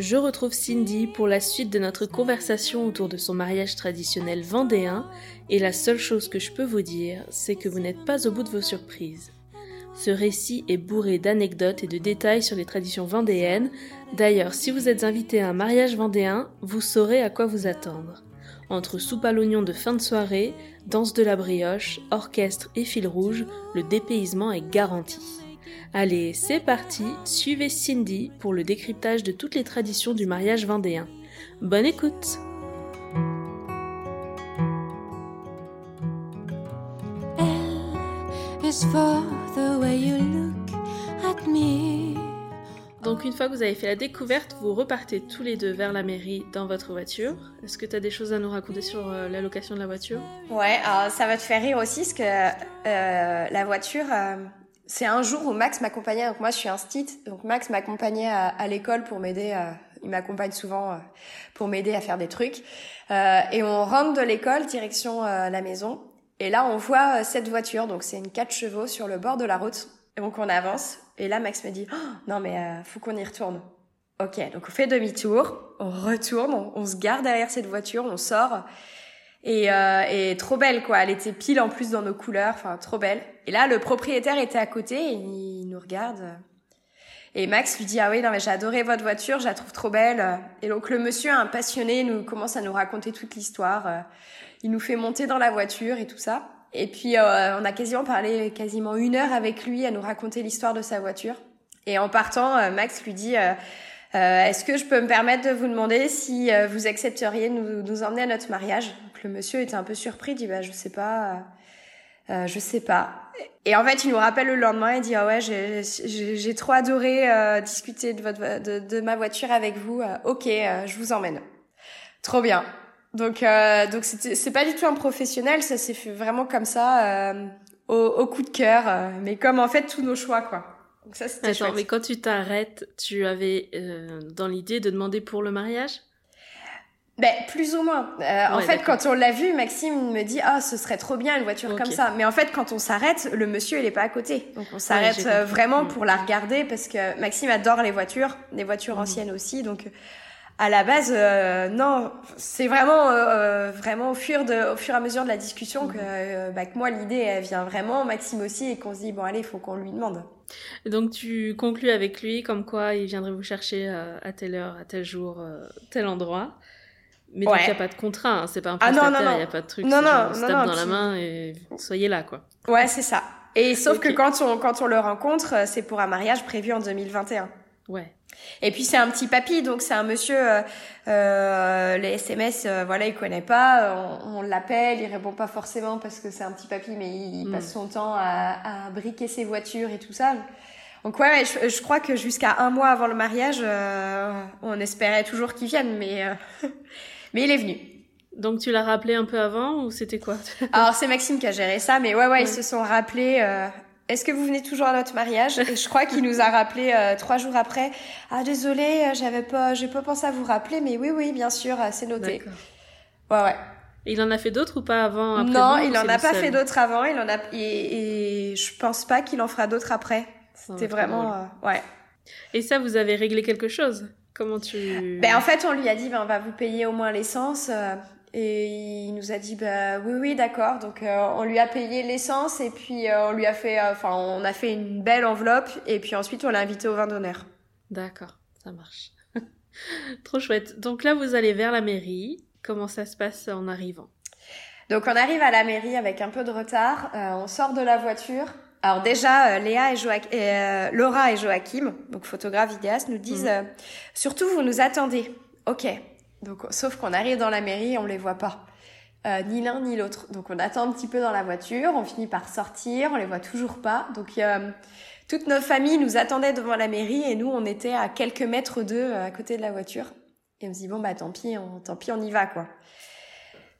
Je retrouve Cindy pour la suite de notre conversation autour de son mariage traditionnel vendéen et la seule chose que je peux vous dire, c'est que vous n'êtes pas au bout de vos surprises. Ce récit est bourré d'anecdotes et de détails sur les traditions vendéennes. D'ailleurs, si vous êtes invité à un mariage vendéen, vous saurez à quoi vous attendre. Entre soupe à l'oignon de fin de soirée, danse de la brioche, orchestre et fil rouge, le dépaysement est garanti. Allez, c'est parti, suivez Cindy pour le décryptage de toutes les traditions du mariage vendéen. Bonne écoute L is for the way you look at me. Donc une fois que vous avez fait la découverte, vous repartez tous les deux vers la mairie dans votre voiture. Est-ce que tu as des choses à nous raconter sur euh, la location de la voiture? Ouais, alors ça va te faire rire aussi, parce que euh, la voiture, euh, c'est un jour où Max m'accompagnait. Donc moi, je suis un stit, donc Max m'accompagnait à, à l'école pour m'aider. euh, il m'accompagne souvent euh, pour m'aider à faire des trucs. Euh, et on rentre de l'école direction euh, la maison. Et là, on voit euh, cette voiture. Donc c'est une 4 chevaux sur le bord de la route. Et donc on avance. Et là, Max me dit Oh, non mais faut qu'on y retourne. Ok, donc on fait demi-tour, on retourne, on se garde derrière cette voiture, on sort. Et, euh, et trop belle quoi, elle était pile en plus dans nos couleurs, enfin trop belle. Et là le propriétaire était à côté et il nous regarde. Et Max lui dit ah oui non mais j'ai adoré votre voiture, je la trouve trop belle. Et donc le monsieur un passionné nous commence à nous raconter toute l'histoire. Il nous fait monter dans la voiture et tout ça. Et puis euh, on a quasiment parlé quasiment une heure avec lui à nous raconter l'histoire de sa voiture. Et en partant, euh, Max lui dit euh, euh, Est-ce que je peux me permettre de vous demander si euh, vous accepteriez de nous, nous emmener à notre mariage? Donc le monsieur était un peu surpris, dit bah je sais pas, euh, euh, je sais pas. Et en fait, il nous rappelle le lendemain et dit ah ouais j'ai trop adoré euh, discuter de votre de, ma voiture avec vous. Euh, ok, je vous emmène. Trop bien. Donc donc c'est pas du tout un professionnel, ça s'est fait vraiment comme ça au, au coup de cœur, mais comme en fait tous nos choix quoi. Donc ça c'était Attends, chouette. mais quand tu t'arrêtes, tu avais euh, dans l'idée de demander pour le mariage? Ben, plus ou moins. Euh, en fait, d'accord. quand on l'a vu, Maxime me dit ah ce serait trop bien une voiture comme ça. Mais en fait, quand on s'arrête, le monsieur il est pas à côté. Donc on s'arrête euh, vraiment Mm. pour la regarder parce que Maxime adore les voitures, les voitures Mhm. anciennes aussi. Donc euh, à la base, euh, non, c'est vraiment euh, vraiment au fur de au fur et à mesure de la discussion Mhm. que, euh, bah, que moi l'idée elle vient vraiment, Maxime aussi, et qu'on se dit bon allez, il faut qu'on lui demande. Donc tu conclus avec lui comme quoi il viendrait vous chercher euh, à telle heure, à tel jour, euh, tel endroit. Mais donc Ouais. il n'y a pas de contrat, hein, c'est pas un Ah non, prestataire, il non, non. n'y a pas de truc, Non, genre, on se non, tape dans la main et soyez là quoi. Ouais, c'est ça. Et sauf que quand on quand on le rencontre, euh, c'est pour un mariage prévu en 2021. Ouais. Et puis c'est un petit papy, donc c'est un monsieur. euh, euh, les SMS, euh, voilà, il connaît pas. On, on l'appelle, il répond pas forcément parce que c'est un petit papy, mais il, Mm. passe son temps à, à briquer ses voitures et tout ça. Donc ouais, ouais, je, je crois que jusqu'à un mois avant le mariage, euh, on espérait toujours qu'il vienne, mais euh, mais il est venu. Donc tu l'as rappelé un peu avant ou c'était quoi? Alors c'est Maxime qui a géré ça, mais ouais, ouais, Ouais. ils se sont rappelés. Est-ce que vous venez toujours à notre mariage Et je crois qu'il nous a rappelé euh, trois jours après. Ah désolé, euh, j'avais pas, j'ai pas pensé à vous rappeler, mais oui, oui, bien sûr, euh, c'est noté. Ouais, ouais. Et il en a fait d'autres ou pas avant après non, vous, il en a pas fait d'autres avant. Il en a et, et je pense pas qu'il en fera d'autres après. C'était vraiment, euh, ouais. Et ça, vous avez réglé quelque chose? Comment tu... Ben en fait, on lui a dit, ben on va vous payer au moins l'essence. Et il nous a dit, bah oui, oui, d'accord. Donc euh, on lui a payé l'essence et puis euh, on lui a fait, euh, enfin on a fait une belle enveloppe et puis ensuite on l'a invité au vin d'honneur. D'accord, ça marche. Trop chouette. Donc là, vous allez vers la mairie. Comment ça se passe en arrivant? Donc on arrive à la mairie avec un peu de retard. Euh, on sort de la voiture. Alors déjà, euh, Léa et, euh, Laura et Joachim, donc photographes, vidéastes, nous disent euh, surtout vous nous attendez. Ok. Donc sauf qu'on arrive dans la mairie, on les voit pas. Euh, ni l'un ni l'autre. Donc on attend un petit peu dans la voiture, on finit par sortir, on les voit toujours pas. Donc euh, toute notre famille nous attendait devant la mairie et nous on était à quelques mètres d'eux euh, à côté de la voiture. Et on se dit bon bah tant pis, on, tant pis on y va quoi.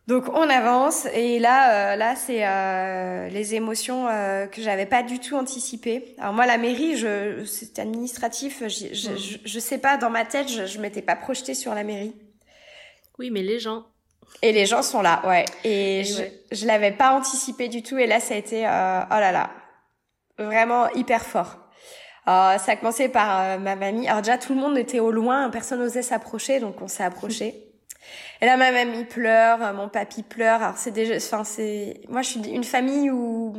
Donc on avance et là, euh, là c'est euh, les émotions euh, que j'avais pas du tout anticipées. Alors moi la mairie, je, c'est administratif, j'y- je, Mhm. je, je sais pas dans ma tête, je, je m'étais pas projetée sur la mairie. Oui, mais les gens. Et les gens sont là, ouais. Et, Et je, ouais. je l'avais pas anticipé du tout et là ça a été, euh, oh là là, vraiment hyper fort. Euh, ça a commencé par euh, ma mamie. Alors déjà tout le monde était au loin, personne n'osait s'approcher, donc on s'est approché. Et là ma mamie pleure, mon papy pleure. Alors c'est déjà, enfin c'est, moi je suis une famille où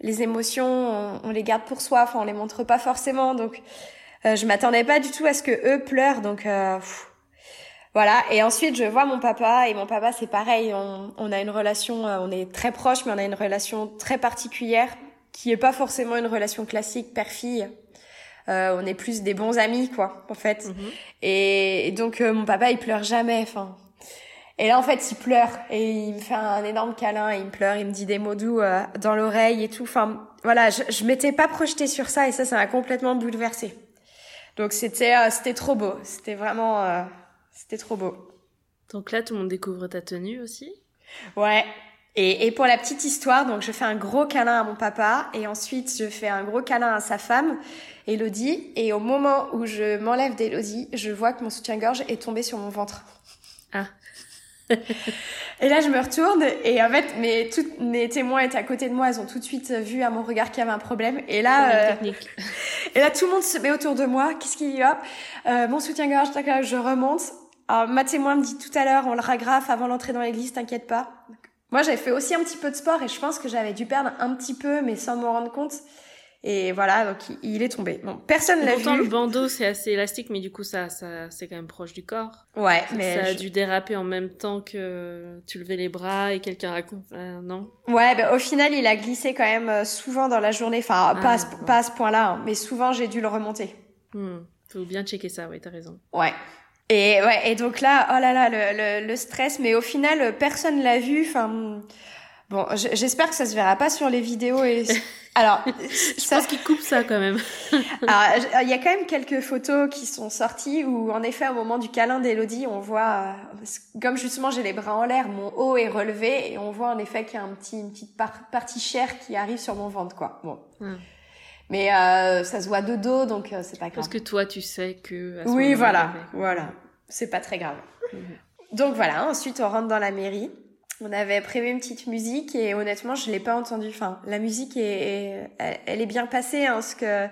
les émotions on, on les garde pour soi, enfin on les montre pas forcément, donc euh, je m'attendais pas du tout à ce que eux pleurent, donc. Euh, pff, voilà, et ensuite je vois mon papa, et mon papa c'est pareil, on, on a une relation, euh, on est très proches, mais on a une relation très particulière, qui est pas forcément une relation classique père-fille. Euh, on est plus des bons amis, quoi, en fait. Mhm. Et, et donc euh, mon papa il pleure jamais, enfin. Et là en fait il pleure, et il me fait un énorme câlin, et il me pleure, il me dit des mots doux euh, dans l'oreille et tout. Enfin voilà, je, je m'étais pas projetée sur ça, et ça ça m'a complètement bouleversée. Donc c'était euh, c'était trop beau, c'était vraiment euh, c'était trop beau. Donc là, tout le monde découvre ta tenue aussi. Ouais. Et, et pour la petite histoire, donc je fais un gros câlin à mon papa et ensuite je fais un gros câlin à sa femme, Elodie. Et au moment où je m'enlève d'Elodie, je vois que mon soutien-gorge est tombé sur mon ventre. Ah. et là, je me retourne et en fait, mes, toutes mes témoins étaient à côté de moi. Elles ont tout de suite vu à mon regard qu'il y avait un problème. Et là, euh, et là, tout le monde se met autour de moi. Qu'est-ce qu'il y a? Euh, Mon soutien-gorge, je remonte. Alors, ma témoin me dit tout à l'heure, on le ragrafe avant l'entrée dans l'église, t'inquiète pas. Moi, j'avais fait aussi un petit peu de sport et je pense que j'avais dû perdre un petit peu, mais sans m'en rendre compte. Et voilà, donc il, est tombé. Bon, personne l'a Pourtant, le vu. bandeau, c'est assez élastique, mais du coup, ça, ça, c'est quand même proche du corps. Ouais, ça mais a je- dû déraper en même temps que tu levais les bras et quelqu'un raconte. euh, non? Ouais, ben, au final, il a glissé quand même euh, souvent dans la journée. Enfin, Ah, pas, à ce, ouais. pas à ce point-là, hein, mais souvent j'ai dû le remonter. Hmm. Faut bien checker ça, oui, t'as raison. Ouais. Et ouais, et donc là, oh là là, le, le, le stress, mais au final, personne l'a vu. Enfin, bon, j'espère que ça se verra pas sur les vidéos. Et alors, Je ça, pense qu'ils coupent ça quand même. alors, il y a quand même quelques photos qui sont sorties où, en effet, au moment du câlin d'Elodie, on voit, euh, comme justement j'ai les bras en l'air, mon haut est relevé et on voit en effet qu'il y a un petit, une petite par- partie chair qui arrive sur mon ventre, quoi. Bon. Mais euh, ça se voit de dos, donc euh, c'est pas grave. Parce que toi, tu sais que. à ce Oui, voilà, voilà. C'est pas très grave. Mhm. Donc voilà, ensuite on rentre dans la mairie. On avait prévu une petite musique et honnêtement, je l'ai pas entendue. Enfin, la musique est, est- elle- est bien passée, hein, parce que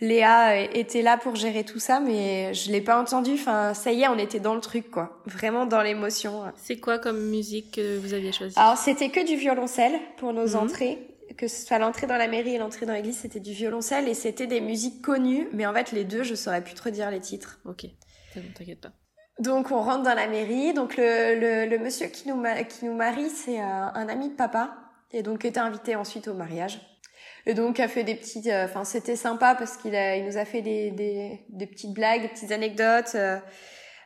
Léa était là pour gérer tout ça, mais je l'ai pas entendue. Enfin, ça y est, on était dans le truc, quoi. Vraiment dans l'émotion. C'est quoi comme musique que vous aviez choisi Alors c'était que du violoncelle pour nos Mhm. entrées. Que ce soit l'entrée dans la mairie et l'entrée dans l'église, c'était du violoncelle et c'était des musiques connues. Mais en fait, les deux, je saurais plus te redire les titres. Ok, bon, t'inquiète pas. Donc on rentre dans la mairie. Donc le, le, le monsieur qui nous, qui nous marie, c'est euh, un ami de papa et donc était invité ensuite au mariage. Et donc a fait des petites, euh, enfin c'était sympa parce qu'il a, il nous a fait des, des, des petites blagues, des petites anecdotes, euh,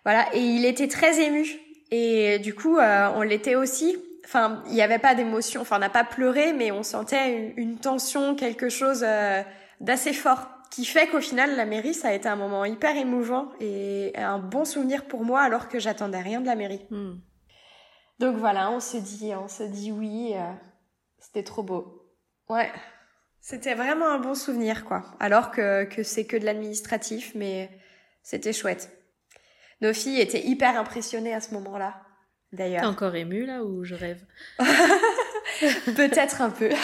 voilà. Et il était très ému. Et du coup on l'était aussi. Enfin il n'y avait pas d'émotion, enfin on n'a pas pleuré, mais on sentait une, une tension, quelque chose euh, d'assez fort qui fait qu'au final la mairie ça a été un moment hyper émouvant et un bon souvenir pour moi alors que j'attendais rien de la mairie. Hmm. Donc voilà, on se dit, on se dit oui, euh, c'était trop beau. Ouais, c'était vraiment un bon souvenir quoi. Alors que que c'est que de l'administratif, mais c'était chouette. Nos filles étaient hyper impressionnées à ce moment-là. T'es D'ailleurs, encore ému là ou je rêve? Peut-être un peu.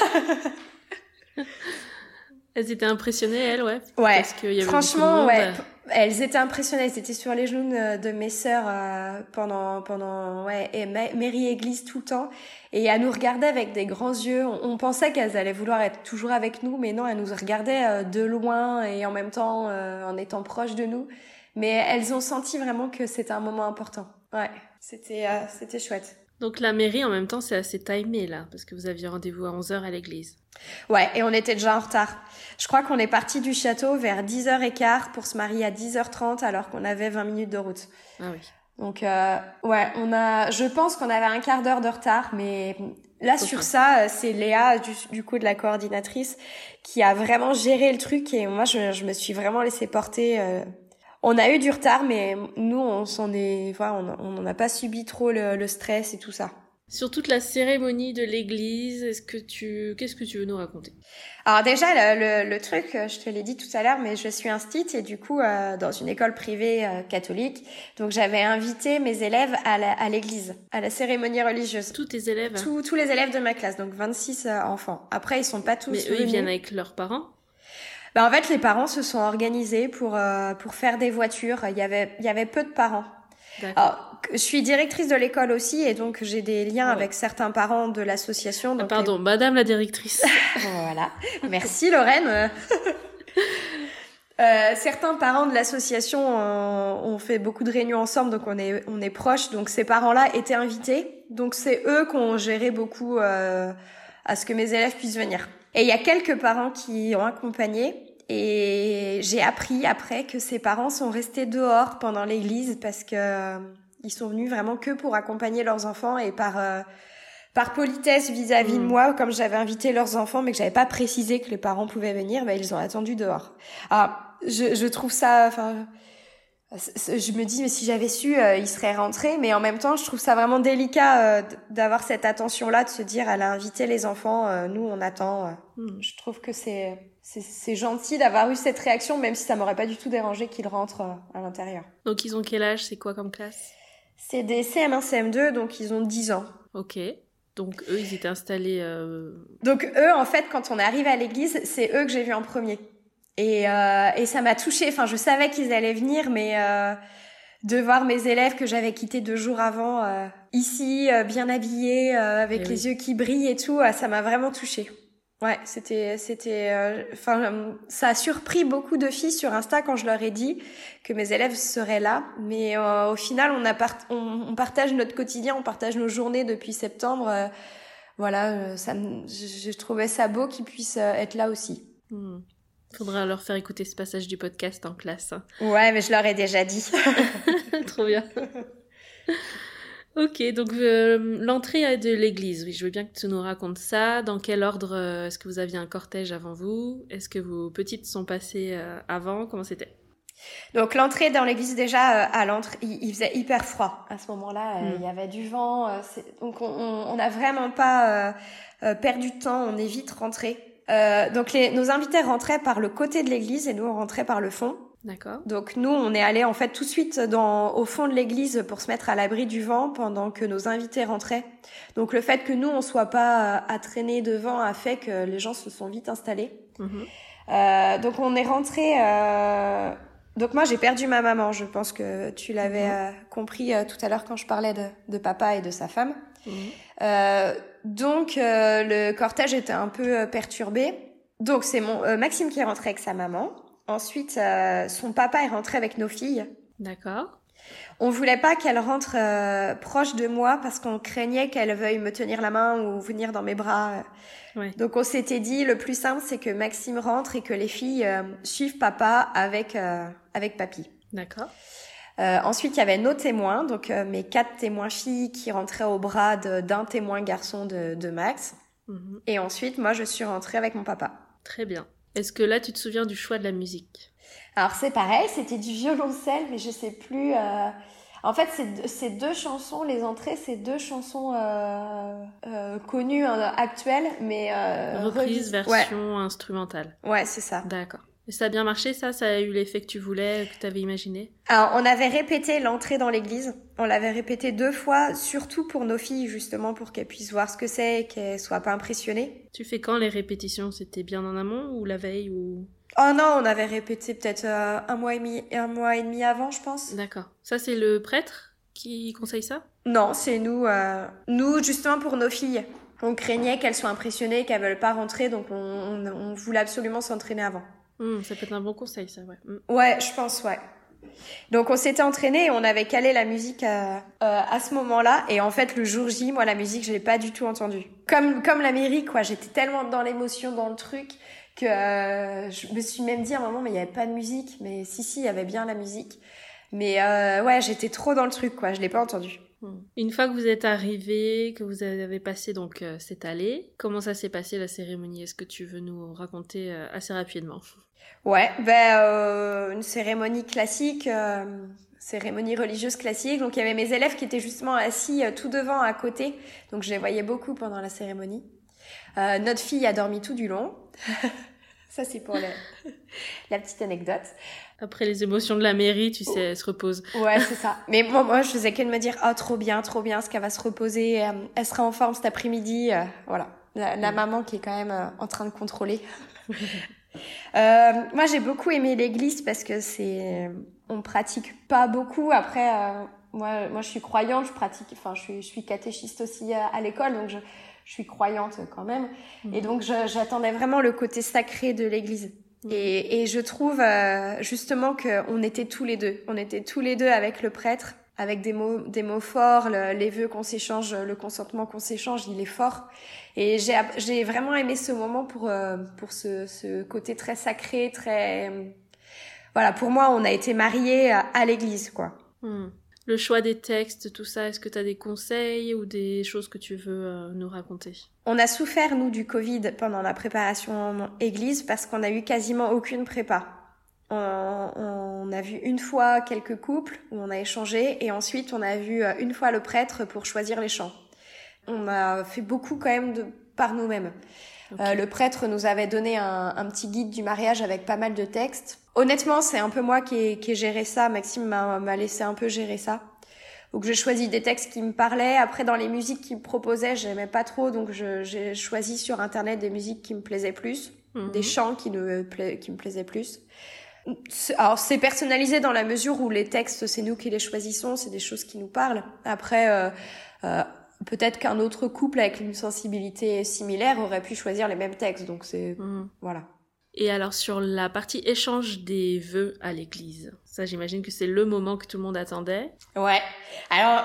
Elles étaient impressionnées, elles, ouais? Ouais. Parce qu'il y avait Franchement, beaucoup de ouais. monde. Elles étaient impressionnées. Elles étaient sur les genoux de, mes sœurs euh, pendant, pendant, ouais, et ma- Mairie Église tout le temps. Et elles nous regardaient avec des grands yeux. On, on pensait qu'elles allaient vouloir être toujours avec nous, mais non, elles nous regardaient euh, de loin et en même temps euh, en étant proches de nous. Mais elles ont senti vraiment que c'était un moment important. Ouais, c'était euh, c'était chouette. Donc la mairie, en même temps, c'est assez timé là, parce que vous aviez rendez-vous à 11h à l'église. Ouais, et on était déjà en retard. Je crois qu'on est parti du château vers 10h15 pour se marier à 10h30 alors qu'on avait 20 minutes de route. Ah oui. Donc euh, ouais, on a, je pense qu'on avait un quart d'heure de retard, mais là sur ça, euh, c'est Léa du, du coup de la coordinatrice qui a vraiment géré le truc et moi je, je me suis vraiment laissée porter. euh. On a eu du retard, mais nous on s'en est, voilà, on n'en a pas subi trop le, le stress et tout ça. Sur toute la cérémonie de l'église, est-ce que tu, qu'est-ce que tu veux nous raconter? Alors déjà le, le, le truc, euh, je te l'ai dit tout à l'heure, mais je suis instite et du coup euh, dans une école privée euh, catholique, donc j'avais invité mes élèves à l'église, à la cérémonie religieuse. Tous tes élèves, hein? Tous, tous les élèves de ma classe, donc 26 euh, enfants. Après, ils sont pas tous mais eux, ils viennent avec leurs parents? Bah, en fait, les parents se sont organisés pour euh, pour faire des voitures. Il y avait il y avait peu de parents. Alors, je suis directrice de l'école aussi, et donc j'ai des liens Ouais. avec certains parents de l'association. Ah, pardon, madame la directrice. Voilà. Merci Lorraine. Euh, certains parents de l'association ont, ont fait beaucoup de réunions ensemble, donc on est on est proches. Donc ces parents-là étaient invités, donc c'est eux qui ont géré beaucoup euh, à ce que mes élèves puissent venir. Et il y a quelques parents qui ont accompagné. Et j'ai appris après que ces parents sont restés dehors pendant l'église parce que euh, ils sont venus vraiment que pour accompagner leurs enfants et par euh, par politesse vis-à-vis de Mm. moi, comme j'avais invité leurs enfants mais que j'avais pas précisé que les parents pouvaient venir, ben ils ont attendu dehors. Alors je, je trouve ça, enfin, je me dis mais si j'avais su, euh, ils seraient rentrés, mais en même temps je trouve ça vraiment délicat euh, d'avoir cette attention-là, de se dire elle a invité les enfants, euh, nous on attend. euh. Hmm. Je trouve que c'est c'est c'est gentil d'avoir eu cette réaction, même si ça m'aurait pas du tout dérangé qu'ils rentrent euh, à l'intérieur. Donc ils ont quel âge? C'est quoi comme classe? C'est des CM1, CM2, donc ils ont 10 ans. Ok. Donc eux, ils étaient installés. euh, Donc eux, en fait, quand on arrive à l'église, c'est eux que j'ai vus en premier. Et, euh, et ça m'a touchée. Enfin, je savais qu'ils allaient venir, mais euh, de voir mes élèves que j'avais quittés deux jours avant euh, ici, euh, bien habillés, euh, avec Eh les oui. yeux qui brillent et tout, euh, ça m'a vraiment touchée. Ouais, c'était, c'était, enfin, ça a surpris beaucoup de filles sur Insta quand je leur ai dit que mes élèves seraient là. Mais euh, au final, on, a part- on, on partage notre quotidien, on partage nos journées depuis septembre. voilà, ça, je, je trouvais ça beau qu'ils puissent être là aussi. hmm. Faudra leur faire écouter ce passage du podcast en classe. hein. Ouais, mais je leur ai déjà dit. Trop bien. Ok, donc euh, l'entrée de l'église, oui, je veux bien que tu nous racontes ça. Dans quel ordre euh, Est-ce que vous aviez un cortège avant vous? Est-ce que vos petites sont passées euh, avant? Comment c'était? Donc l'entrée dans l'église déjà à l'entrée, il, il faisait hyper froid à ce moment-là. euh, Mm. Il y avait du vent, donc on- n'a vraiment pas perdu de temps. On est vite rentré. Euh, donc les, nos invités rentraient par le côté de l'église et nous on rentrait par le fond. D'accord. Donc nous, on est allé en fait tout de suite dans, au fond de l'église pour se mettre à l'abri du vent pendant que nos invités rentraient. Donc le fait que nous, on soit pas euh, à traîner devant a fait que les gens se sont vite installés. Mhm. Euh, donc on est rentré. Euh... Donc moi, j'ai perdu ma maman. Je pense que tu l'avais Mhm. compris tout à l'heure quand je parlais de, de papa et de sa femme. Mhm. Donc euh, le cortège était un peu euh, perturbé. Donc c'est mon euh, Maxime qui est rentré avec sa maman. Ensuite, euh, son papa est rentré avec nos filles. D'accord. On voulait pas qu'elle rentre euh, proche de moi parce qu'on craignait qu'elle veuille me tenir la main ou venir dans mes bras. Ouais. Donc on s'était dit le plus simple c'est que Maxime rentre et que les filles euh, suivent papa avec euh, avec papy. D'accord. Euh, ensuite il y avait nos témoins, donc euh, mes quatre témoins filles qui rentraient au bras d'un témoin garçon de, de Max. Mhm. Et ensuite moi je suis rentrée avec mon papa. Très bien. Est-ce que là, tu te souviens du choix de la musique? Alors c'est pareil, c'était du violoncelle, mais je sais plus. euh, En fait, c'est deux- chansons, les entrées, c'est deux chansons euh, euh, connues, euh, actuelles, mais euh, Reprise, revis- version instrumentale. Ouais c'est ça. D'accord. Et ça a bien marché, ça? Ça a eu l'effet que tu voulais, que tu avais imaginé? Alors, on avait répété l'entrée dans l'église. On l'avait répété deux fois, surtout pour nos filles, justement, pour qu'elles puissent voir ce que c'est et qu'elles soient pas impressionnées. Tu fais quand les répétitions? C'était bien en amont ou la veille ou? Oh non, on avait répété peut-être euh, un mois et demi, un mois et demi avant, je pense. D'accord. Ça, c'est le prêtre qui conseille ça? Non, c'est nous, euh, nous justement pour nos filles. On craignait qu'elles soient impressionnées, qu'elles veulent pas rentrer, donc on, on, on voulait absolument s'entraîner avant. Hmm, Ça peut être un bon conseil, ça, ouais. Hmm. Ouais, je pense, ouais. Donc on s'était entraîné et on avait calé la musique à, euh, à ce moment-là. Et en fait, le jour J, moi, la musique, je l'ai pas du tout entendue. Comme comme l'Amérique, quoi. J'étais tellement dans l'émotion, dans le truc, que euh, je me suis même dit à un moment, mais il y avait pas de musique. Mais si, si, il y avait bien la musique. Mais euh, ouais, j'étais trop dans le truc, quoi. Je l'ai pas entendu. Hmm. Une fois que vous êtes arrivé, que vous avez passé donc euh, cette allée, comment ça s'est passé la cérémonie? Est-ce que tu veux nous raconter euh, assez rapidement? Ouais, ben euh, une cérémonie classique, cérémonie religieuse classique. Donc il y avait mes élèves qui étaient justement assis tout devant à côté, donc je les voyais beaucoup pendant la cérémonie. Notre fille a dormi tout du long. Ça c'est pour la petite anecdote. Après les émotions de la mairie, tu sais, elle se repose. Ouais, c'est ça. Mais moi, moi, je faisais que de me dire, oh, trop bien, trop bien, ce qu'elle va se reposer, euh, elle sera en forme cet après-midi. euh, voilà. La, la maman qui est quand même euh, en train de contrôler. Euh, moi, j'ai beaucoup aimé l'église parce que c'est, on pratique pas beaucoup. Après, euh, moi, moi, je suis croyante, je pratique, enfin, je suis, je suis catéchiste aussi à, à l'école, donc je, je suis croyante quand même. Et donc, j'attendais vraiment le côté sacré de l'église. Et, et je trouve euh, justement qu'on était tous les deux. On était tous les deux avec le prêtre, avec des mots, des mots forts, le- les vœux qu'on s'échange, le consentement qu'on s'échange, il est fort. Et j'ai, vraiment aimé ce moment pour, euh, pour ce, ce côté très sacré, très... Voilà, pour moi, on a été mariés à, à l'église, quoi. Hmm. Le choix des textes, tout ça, est-ce que tu as des conseils ou des choses que tu veux euh, nous raconter? On a souffert, nous, du Covid pendant la préparation église parce qu'on a eu quasiment aucune prépa. On, a vu une fois quelques couples où on a échangé et ensuite on a vu euh, une fois le prêtre pour choisir les chants. On a fait beaucoup quand même par nous-mêmes. Euh, le prêtre nous avait donné un, un petit guide du mariage avec pas mal de textes. Honnêtement, c'est un peu moi qui ai, qui ai géré ça. Maxime m'a laissé un peu gérer ça. Donc j'ai choisi des textes qui me parlaient. Après, dans les musiques qu'il me proposait, j'aimais pas trop, donc j'ai choisi sur internet des musiques qui me plaisaient plus, Mhm. des chants qui, pla- qui me plaisaient plus. Alors c'est personnalisé dans la mesure où les textes, c'est nous qui les choisissons, c'est des choses qui nous parlent. Après, euh, euh, peut-être qu'un autre couple avec une sensibilité similaire aurait pu choisir les mêmes textes. Donc c'est Hmm. voilà. Et alors sur la partie échange des vœux à l'église, ça j'imagine que c'est le moment que tout le monde attendait. Ouais. Alors,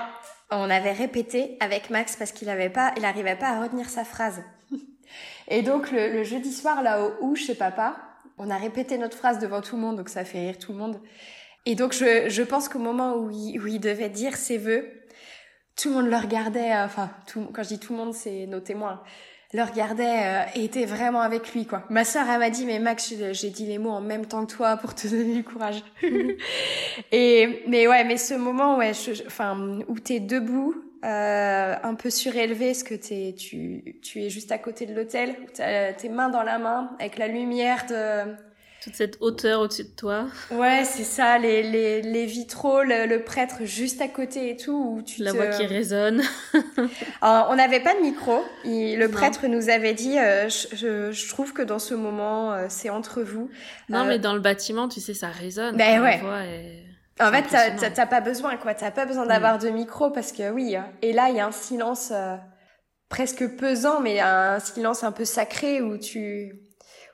on avait répété avec Max parce qu'il avait pas, il arrivait pas à retenir sa phrase. Et donc, le, le jeudi soir, là, au ou chez papa, on a répété notre phrase devant tout le monde, donc ça fait rire tout le monde. Et donc, je, je pense qu'au moment où il, où il devait dire ses vœux, tout le monde le regardait, euh, enfin, tout, quand je dis tout le monde, c'est nos témoins, le regardait euh, et était vraiment avec lui, quoi. Ma sœur, elle m'a dit, mais Max, j'ai dit les mots en même temps que toi pour te donner du courage. et, mais ouais, mais ce moment, ouais, je- je- enfin, où t'es debout, euh, un peu surélevé, parce que t'es, tu, tu es juste à côté de l'hôtel, tes mains dans la main, avec la lumière de, Toute cette hauteur au-dessus de toi, ouais, c'est ça, les, les, les vitraux, le, le prêtre juste à côté et tout, où tu la te... voix qui résonne. Alors, on n'avait pas de micro. Il- le Non. prêtre nous avait dit, euh, je, je, trouve que dans ce moment, euh, c'est entre vous. Non Euh, mais dans le bâtiment, tu sais, ça résonne. Ben ouais. En fait, t'as- pas besoin, quoi. T'as pas besoin d'avoir de micro parce que oui. hein. Et là, il y a un silence presque pesant, mais un silence un peu sacré où tu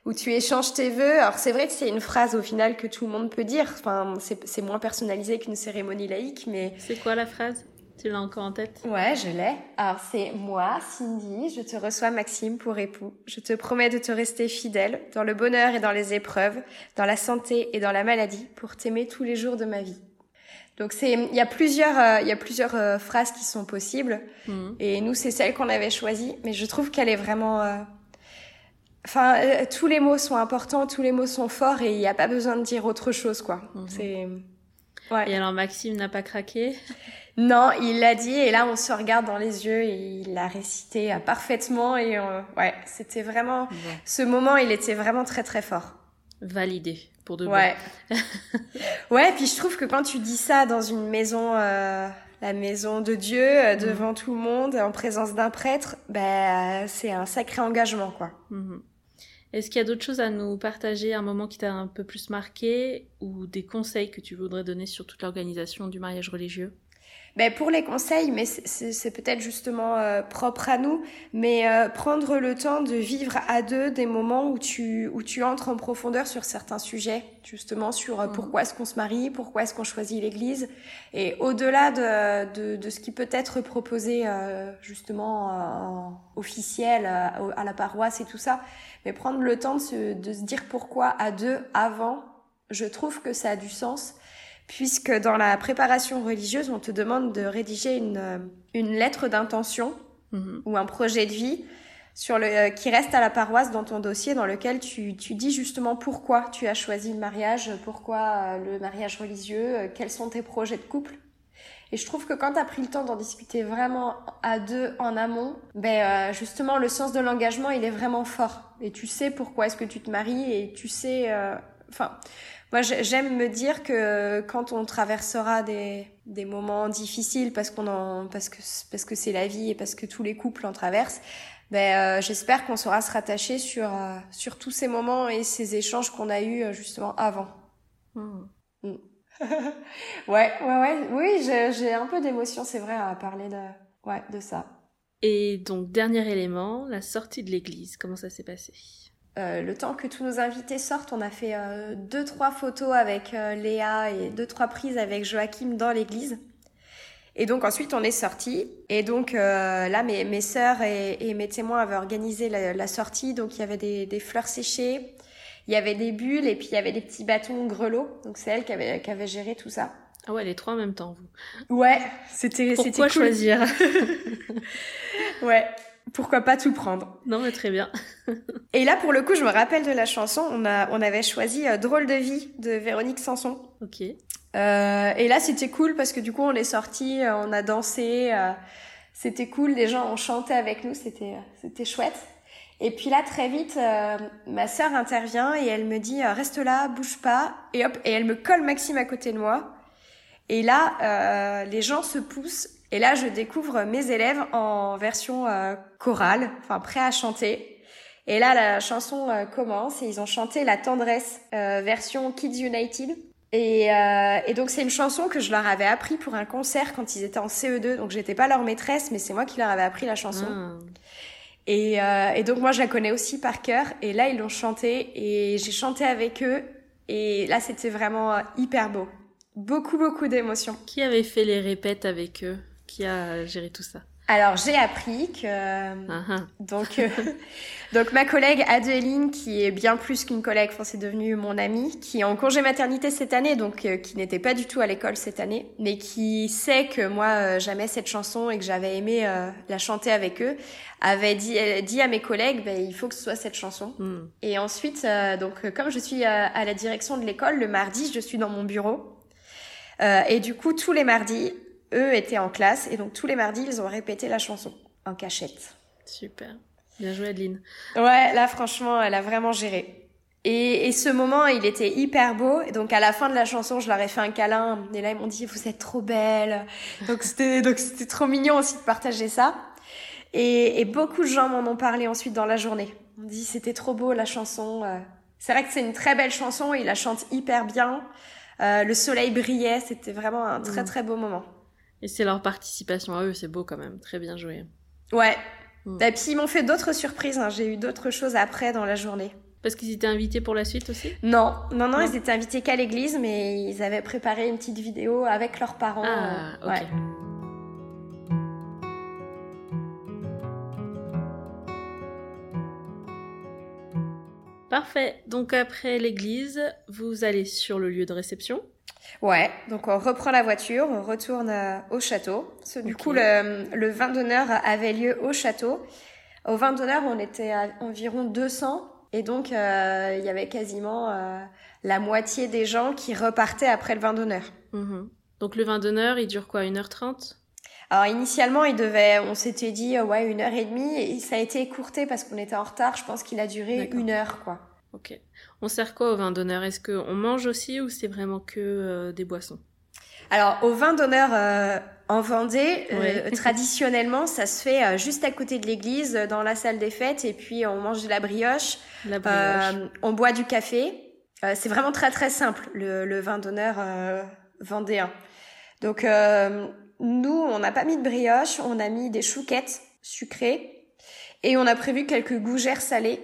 où tu échanges tes vœux. Alors c'est vrai que c'est une phrase au final que tout le monde peut dire. Enfin, c'est c'est moins personnalisé qu'une cérémonie laïque, mais C'est quoi la phrase? Tu l'as encore en tête? Ouais, je l'ai. Alors c'est moi, Cindy, je te reçois Maxime pour époux. Je te promets de te rester fidèle dans le bonheur et dans les épreuves, dans la santé et dans la maladie, pour t'aimer tous les jours de ma vie. Donc c'est, il y a plusieurs, euh, il y a plusieurs euh, phrases qui sont possibles. Mhm. Et nous, c'est celle qu'on avait choisie, mais je trouve qu'elle est vraiment. euh, Enfin, euh, tous les mots sont importants, tous les mots sont forts, et il n'y a pas besoin de dire autre chose, quoi. Mhm. C'est. Ouais. Et alors Maxime n'a pas craqué? Non, il l'a dit et là on se regarde dans les yeux et il l'a récité euh, parfaitement et euh, ouais, c'était vraiment ce moment, il était vraiment très très fort. Validé pour de bon. Ouais. ouais, puis je trouve que quand tu dis ça dans une maison euh, la maison de Dieu euh, devant tout le monde en présence d'un prêtre, ben c'est un sacré engagement quoi. Mhm. Est-ce qu'il y a d'autres choses à nous partager, un moment qui t'a un peu plus marqué ou des conseils que tu voudrais donner sur toute l'organisation du mariage religieux? Ben pour les conseils, mais c'est peut-être justement euh, propre à nous, mais euh, prendre le temps de vivre à deux des moments où tu où tu entres en profondeur sur certains sujets, justement sur euh, pourquoi est-ce qu'on se marie, pourquoi est-ce qu'on choisit l'Église, et au-delà de, de, de ce qui peut être proposé justement officiel à, à, la paroisse et tout ça, mais prendre le temps de se, de se dire pourquoi à deux avant, je trouve que ça a du sens puisque dans la préparation religieuse, on te demande de rédiger une, euh, une lettre d'intention mhm. ou un projet de vie sur le, euh, qui reste à la paroisse dans ton dossier, dans lequel tu, tu dis justement pourquoi tu as choisi le mariage, pourquoi euh, le mariage religieux, quels sont tes projets de couple. Et je trouve que quand tu as pris le temps d'en discuter vraiment à deux en amont, ben justement le sens de l'engagement il est vraiment fort. Et tu sais pourquoi est-ce que tu te maries et tu sais, enfin moi, j'aime me dire que quand on traversera des, des moments difficiles parce qu'on en, parce que, parce que c'est la vie et parce que tous les couples en traversent, ben, euh, j'espère qu'on saura se rattacher sur, euh, sur tous ces moments et ces échanges qu'on a eus euh, justement avant. Hmm. Hmm. ouais, ouais, ouais, oui, j'ai un peu d'émotion, c'est vrai, à parler de, ouais, de ça. Et donc, dernier élément, la sortie de l'église, comment ça s'est passé? Euh, le temps que tous nos invités sortent, on a fait euh, deux trois photos avec euh, Léa et deux trois prises avec Joachim dans l'église. Et donc ensuite on est sorti. Et donc là mes mes sœurs et, mes témoins avaient organisé la, sortie. Donc il y avait des, des, fleurs séchées, il y avait des bulles et puis il y avait des petits bâtons grelots. Donc c'est elle qui avait qui avait géré tout ça. Ah ouais les trois en même temps vous. Ouais c'était c'était cool. choisir? ouais pourquoi pas tout prendre Non, mais très bien. et là, pour le coup, je me rappelle de la chanson. On a, on avait choisi euh, Drôle de vie de Véronique Sanson. Ok. Euh, et là, c'était cool parce que du coup, on est sorti, euh, on a dansé. Euh, c'était cool. Les gens ont chanté avec nous. C'était, c'était chouette. Et puis là, très vite, ma sœur intervient et elle me dit reste là, bouge pas. Et hop, et elle me colle Maxime à côté de moi. Et là, les gens se poussent et là, je découvre mes élèves en version euh, chorale, enfin prêts à chanter. Et là, la chanson euh, commence et ils ont chanté La tendresse euh, version Kids United. Et, et donc c'est une chanson que je leur avais appris pour un concert quand ils étaient en CE2. Donc j'étais pas leur maîtresse, mais c'est moi qui leur avais appris la chanson. Ah. Et, et donc moi je la connais aussi par cœur. Et là ils l'ont chantée et j'ai chanté avec eux. Et là c'était vraiment hyper beau. Beaucoup beaucoup d'émotions. Qui avait fait les répètes avec eux? Qui a géré tout ça alors j'ai appris que ah, ah. donc euh, donc ma collègue Adeline qui est bien plus qu'une collègue, enfin c'est devenu mon amie, qui est en congé maternité cette année, donc euh, qui n'était pas du tout à l'école cette année, mais qui sait que moi euh, j'aimais cette chanson et que j'avais aimé la chanter avec eux, avait dit dit à mes collègues ben, il faut que ce soit cette chanson. Hmm. Et ensuite donc comme je suis à la direction de l'école le mardi, je suis dans mon bureau. et du coup tous les mardis eux étaient en classe et donc tous les mardis, ils ont répété la chanson en cachette. Super. Bien joué, Adeline. Ouais, là, franchement, elle a vraiment géré. Et, et, ce moment, il était hyper beau. Et donc, à la fin de la chanson, je leur ai fait un câlin. Et là, ils m'ont dit, vous êtes trop belle. Donc, c'était, donc, c'était trop mignon aussi de partager ça. Et, et beaucoup de gens m'en ont parlé ensuite dans la journée. On dit, c'était trop beau, la chanson. Euh. C'est vrai que c'est une très belle chanson. Il la chante hyper bien. Euh, le soleil brillait. C'était vraiment un très, mm. très beau moment. Et c'est leur participation à eux, c'est beau quand même, très bien joué. Ouais. Mm. Et puis ils m'ont fait d'autres surprises, hein. j'ai eu d'autres choses après dans la journée. Parce qu'ils étaient invités pour la suite aussi? Non, non, non, ils étaient invités qu'à l'église, mais ils avaient préparé une petite vidéo avec leurs parents. Ah, ok. Ouais. Parfait. Donc après l'église, vous allez sur le lieu de réception. Ouais, donc on reprend la voiture, on retourne euh, au château. Du coup, le, le vin d'honneur avait lieu au château. Au vin d'honneur, on était à environ 200 et donc euh, il y avait quasiment euh, la moitié des gens qui repartaient après le vin d'honneur. Mhm. Donc le vin d'honneur, il dure quoi, 1h30 alors initialement, il devait, on s'était dit ouais une heure et demie, et ça a été écourté parce qu'on était en retard. Je pense qu'il a duré une heure, quoi. Ok. On sert quoi au vin d'honneur? Est-ce qu'on mange aussi ou c'est vraiment que euh, des boissons? Alors, au vin d'honneur euh, en Vendée, euh, traditionnellement, ça se fait juste à côté de l'église, dans la salle des fêtes, et puis on mange de la brioche. La brioche. on boit du café. c'est vraiment très très simple, le, le vin d'honneur vendéen. Donc, nous, on n'a pas mis de brioche, on a mis des chouquettes sucrées et on a prévu quelques gougères salées.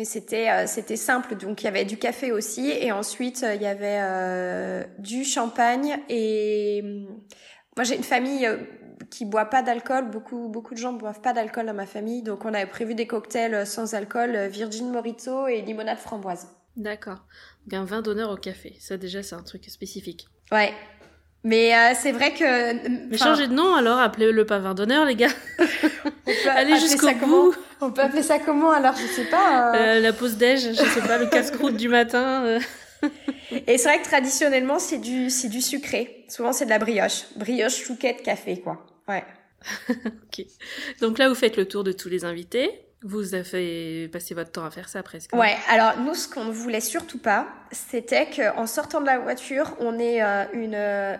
Mais c'était euh, c'était simple, donc il y avait du café aussi et ensuite euh, il y avait euh, du champagne et moi j'ai une famille qui boit pas d'alcool, beaucoup beaucoup de gens boivent pas d'alcool dans ma famille, donc on avait prévu des cocktails sans alcool, Virgin Morito et limonade framboise. D'accord. Donc un vin d'honneur au café, ça déjà c'est un truc spécifique. Ouais, mais euh, c'est vrai que. Mais changez de nom alors, appelez-le pas vin d'honneur, les gars. Allez jusqu'au bout. On peut appeler ça comment alors Je sais pas. Euh... Euh, la pause déj, je sais pas, le casse-croûte du matin. Euh. Et c'est vrai que traditionnellement c'est du c'est du sucré. Souvent c'est de la brioche, brioche, chouquette, café quoi. Ouais. ok. Donc là vous faites le tour de tous les invités. Vous avez passé votre temps à faire ça presque. Ouais, alors nous, ce qu'on ne voulait surtout pas, c'était qu'en sortant de la voiture, on ait euh, une,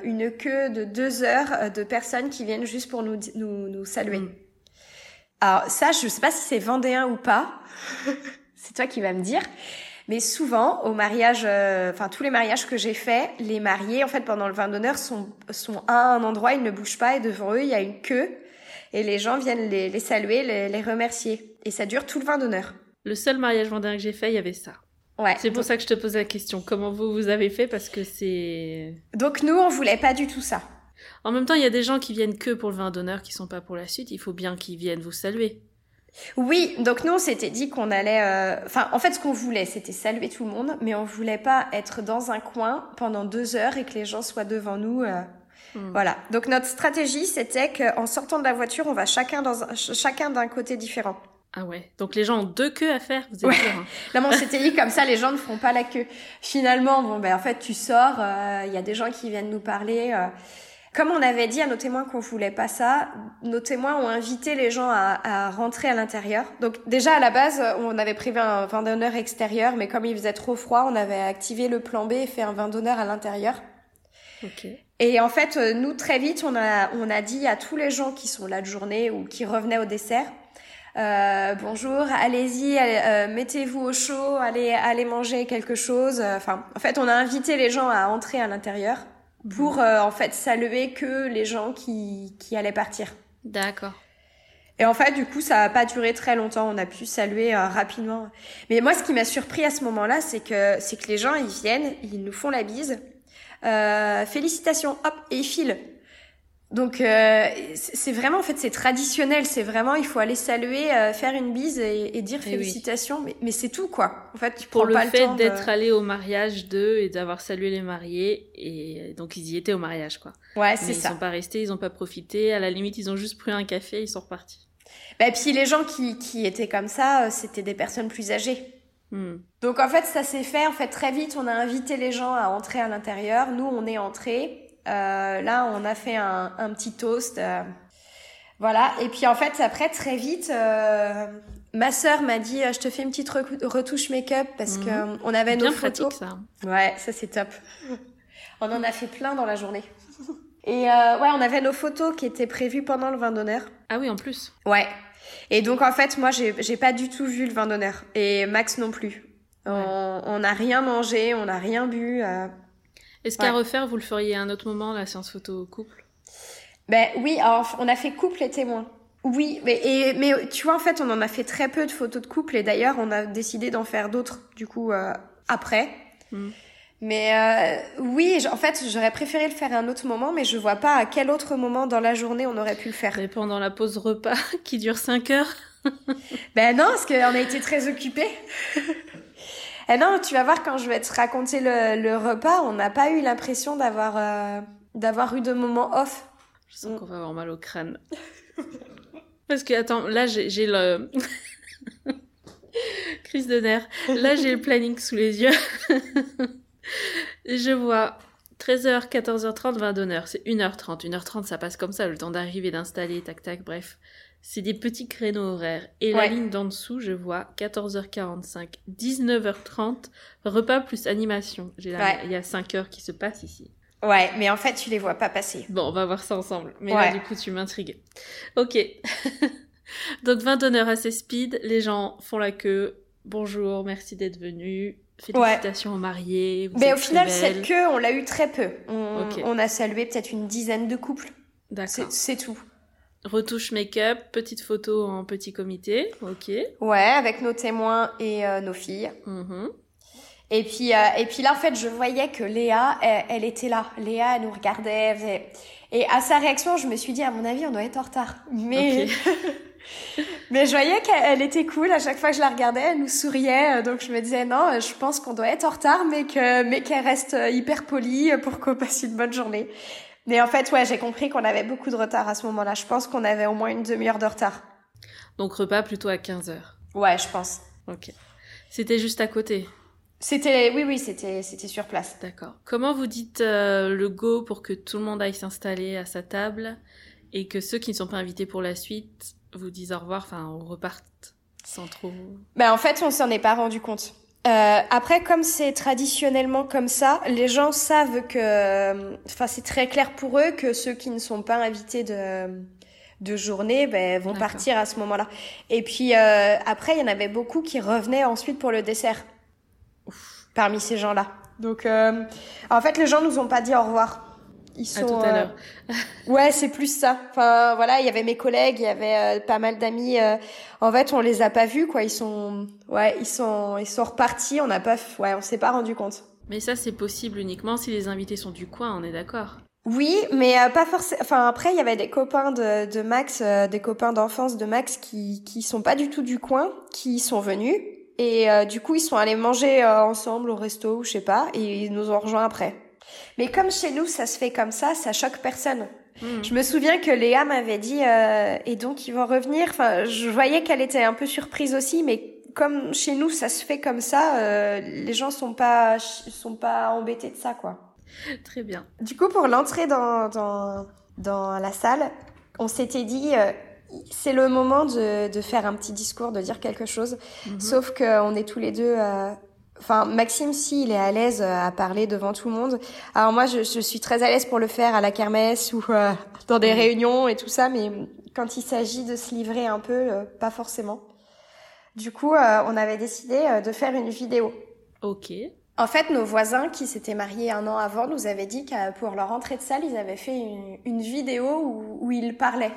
une queue de deux heures de personnes qui viennent juste pour nous, nous, nous saluer. Mm. Alors ça, je sais pas si c'est vendéen ou pas. c'est toi qui vas me dire. Mais souvent, au mariage, enfin tous les mariages que j'ai faits, les mariés, en fait, pendant le vin d'honneur, sont, sont à un endroit, ils ne bougent pas et devant eux, il y a une queue et les gens viennent les, les saluer, les, les, remercier. Et ça dure tout le vin d'honneur. Le seul mariage vendéen que j'ai fait, il y avait ça. Ouais. C'est pour ça que je te pose la question. Comment vous, vous avez fait? Parce que c'est... Donc nous, on voulait pas du tout ça. En même temps, il y a des gens qui viennent que pour le vin d'honneur, qui sont pas pour la suite. Il faut bien qu'ils viennent vous saluer. Oui, donc nous on s'était dit qu'on allait, euh, enfin en fait ce qu'on voulait c'était saluer tout le monde, mais on voulait pas être dans un coin pendant deux heures et que les gens soient devant nous euh, Hmm. Voilà. Donc notre stratégie, c'était qu'en sortant de la voiture, on va chacun dans un, chacun d'un côté différent. Ah ouais. Donc les gens ont deux queues à faire. Vous êtes ouais. hein. Là, on s'était dit comme ça, les gens ne feront pas la queue. Finalement, bon ben en fait, tu sors, il euh, y a des gens qui viennent nous parler. Euh. Comme on avait dit à nos témoins qu'on voulait pas ça, nos témoins ont invité les gens à, à rentrer à l'intérieur. Donc déjà à la base, on avait prévu un vin d'honneur extérieur, mais comme il faisait trop froid, on avait activé le plan B et fait un vin d'honneur à l'intérieur. Okay. Et en fait, euh, nous très vite, on a on a dit à tous les gens qui sont là de journée ou qui revenaient au dessert, euh, bonjour, allez-y, euh, mettez-vous au chaud, allez allez manger quelque chose. Enfin, en fait, on a invité les gens à entrer à l'intérieur pour euh, en fait saluer que les gens qui qui allaient partir. D'accord. Et en fait, du coup, ça a pas duré très longtemps. On a pu saluer euh, rapidement. Mais moi, ce qui m'a surpris à ce moment-là, c'est que c'est que les gens ils viennent, ils nous font la bise euh, félicitations, hop, et il file. Donc euh, c'est vraiment en fait c'est traditionnel, c'est vraiment il faut aller saluer, euh, faire une bise et, et dire Eh félicitations, oui. mais, mais c'est tout quoi. En fait, tu pour prends le pas fait le temps d'être de... allé au mariage d'eux et d'avoir salué les mariés et donc ils y étaient au mariage quoi. Ouais, c'est ils ça. sont pas restés, ils ont pas profité. À la limite, ils ont juste pris un café, ils sont repartis. Bah, et puis les gens qui qui étaient comme ça, euh, c'était des personnes plus âgées. Hmm. Donc en fait, ça s'est fait en fait très vite. On a invité les gens à entrer à l'intérieur. Nous, on est entrés. Euh, là, on a fait un, un petit toast. euh, voilà. Et puis en fait, après très vite, euh, ma sœur m'a dit, je te fais une petite retouche make-up parce Mhm. que on avait Bien nos photos. pratique ça. Ouais, ça c'est top. On en a fait plein dans la journée. Et euh, ouais, on avait nos photos qui étaient prévues pendant le vin d'honneur. Ah oui, en plus. Ouais. Et donc en fait, moi, j'ai pas du tout vu le vin d'honneur et Max non plus. On on n'a rien mangé, on n'a rien bu. euh. Est-ce qu'à refaire, vous le feriez à un autre moment, la séance photo couple? Ben oui, alors on a fait couple et témoin. Oui, mais et mais tu vois en fait, on en a fait très peu de photos de couple et d'ailleurs, on a décidé d'en faire d'autres du coup euh, après. Mm. Mais euh, oui, en fait, j'aurais préféré le faire à un autre moment, mais je vois pas à quel autre moment dans la journée on aurait pu le faire. Mais pendant la pause repas qui dure 5 heures Ben non, parce qu'on a été très occupés. Et non, tu vas voir quand je vais te raconter le, repas, on n'a pas eu l'impression d'avoir euh, d'avoir eu de moments off. Je sens qu'on va avoir mal au crâne. Parce que, attends, là, j'ai le... Crise de nerfs. Là, j'ai le planning sous les yeux. Je vois 13h, 14h30, 20 d'honneur. C'est 1h30. 1h30, ça passe comme ça, le temps d'arriver, d'installer, tac, tac, bref. C'est des petits créneaux horaires. Et la ligne d'en dessous, je vois 14h45, 19h30, repas plus animation. J'ai Ouais. Il y a 5 heures qui se passent ici. Ouais, mais en fait, tu les vois pas passer. Bon, on va voir ça ensemble. Mais Ouais. là, du coup, tu m'intrigues. Ok. Donc, 20 d'honneur assez speed. Les gens font la queue. Bonjour, merci d'être venu. Félicitations aux mariés. Mais au final, cette queue, on l'a eu très peu. On, a salué peut-être une dizaine de couples. D'accord. C'est tout. Retouche make-up, petite photo en petit comité, ok. Ouais, avec nos témoins et euh, nos filles. Mhm. Et puis, euh, et puis là, en fait, je voyais que Léa, elle, elle était là. Léa, elle nous regardait. elle faisait- Et à sa réaction, je me suis dit, à mon avis, on doit être en retard. Mais. mais je voyais qu'elle elle était cool. À chaque fois que je la regardais, elle nous souriait. Donc je me disais, non, je pense qu'on doit être en retard, mais que, mais qu'elle reste hyper polie pour qu'on passe une bonne journée. Mais en fait, ouais, j'ai compris qu'on avait beaucoup de retard à ce moment-là. Je pense qu'on avait au moins une demi-heure de retard. Donc repas plutôt à 15h. Ouais, je pense. Ok. C'était juste à côté. C'était, oui, oui, c'était, c'était sur place. D'accord. Comment vous dites euh, le go pour que tout le monde aille s'installer à sa table et que ceux qui ne sont pas invités pour la suite vous disent au revoir, enfin, on reparte sans trop. Ben en fait, on s'en est pas rendu compte. Euh, après, comme c'est traditionnellement comme ça, les gens savent que, enfin, c'est très clair pour eux que ceux qui ne sont pas invités de de journée, ben, vont partir à ce moment-là. Et puis euh, après, il y en avait beaucoup qui revenaient ensuite pour le dessert. Parmi ces gens-là. Donc, euh, en fait, les gens nous ont pas dit au revoir. Ils À sont. tout à euh, l'heure. Ouais, c'est plus ça. Enfin, voilà, il y avait mes collègues, il y avait euh, pas mal d'amis. euh, en fait, on les a pas vus, quoi. Ils sont, ouais, ils sont, ils sont repartis. On n'a pas, ouais, on s'est pas rendu compte. Mais ça, c'est possible uniquement si les invités sont du coin, on est d'accord. Oui, mais pas forcément. Enfin, après, il y avait des copains de, de Max, euh, des copains d'enfance de Max qui, qui sont pas du tout du coin, qui sont venus. Et euh, du coup, ils sont allés manger euh, ensemble au resto ou je sais pas, et ils nous ont rejoints après. Mais comme chez nous, ça se fait comme ça, ça choque personne. Mhm. Je me souviens que Léa m'avait dit euh, et donc ils vont revenir. Enfin, je voyais qu'elle était un peu surprise aussi, mais comme chez nous ça se fait comme ça, euh, les gens sont pas sont pas embêtés de ça quoi. Très bien. Du coup, pour l'entrée dans dans dans la salle, on s'était dit euh, c'est le moment de de faire un petit discours, de dire quelque chose. Mhm. Sauf qu'on est tous les deux. Enfin, Maxime, si, il est à l'aise euh, à parler devant tout le monde. Alors moi, je, je suis très à l'aise pour le faire à la kermesse ou euh, dans des Mhm. réunions et tout ça, mais quand il s'agit de se livrer un peu, euh, pas forcément. Du coup, euh, on avait décidé de faire une vidéo. Ok. En fait, nos voisins qui s'étaient mariés un an avant nous avaient dit que pour leur entrée de salle, ils avaient fait une, une vidéo où, où ils parlaient.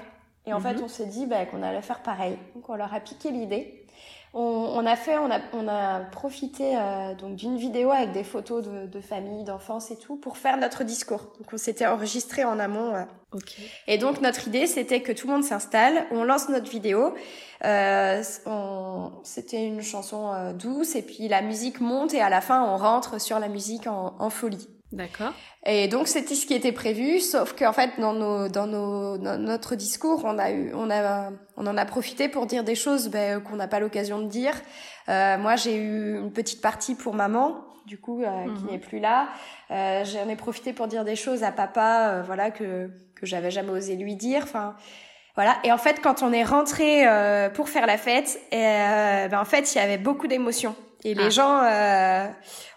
Et en Mhm. fait, on s'est dit bah, qu'on allait faire pareil. Donc, on leur a piqué l'idée. On, on a fait, on a, on a profité euh, donc d'une vidéo avec des photos de, de famille, d'enfance et tout pour faire notre discours. Donc, on s'était enregistré en amont. euh, Ok. et donc notre idée, c'était que tout le monde s'installe, on lance notre vidéo. Euh, on- C'était une chanson euh, douce et puis la musique monte et à la fin on rentre sur la musique en, en folie. D'accord. Et donc c'était ce qui était prévu, sauf qu'en fait dans nos dans nos dans notre discours on a eu on a on en a profité pour dire des choses ben, qu'on n'a pas l'occasion de dire. Euh, moi j'ai eu une petite partie pour maman du coup euh, qui Mhm. n'est plus là. Euh, J'en ai profité pour dire des choses à papa euh, voilà que que j'avais jamais osé lui dire. Enfin voilà. Et en fait quand on est rentré euh, pour faire la fête, euh, ben, en fait il y avait beaucoup d'émotions. Et les Ah. gens, euh,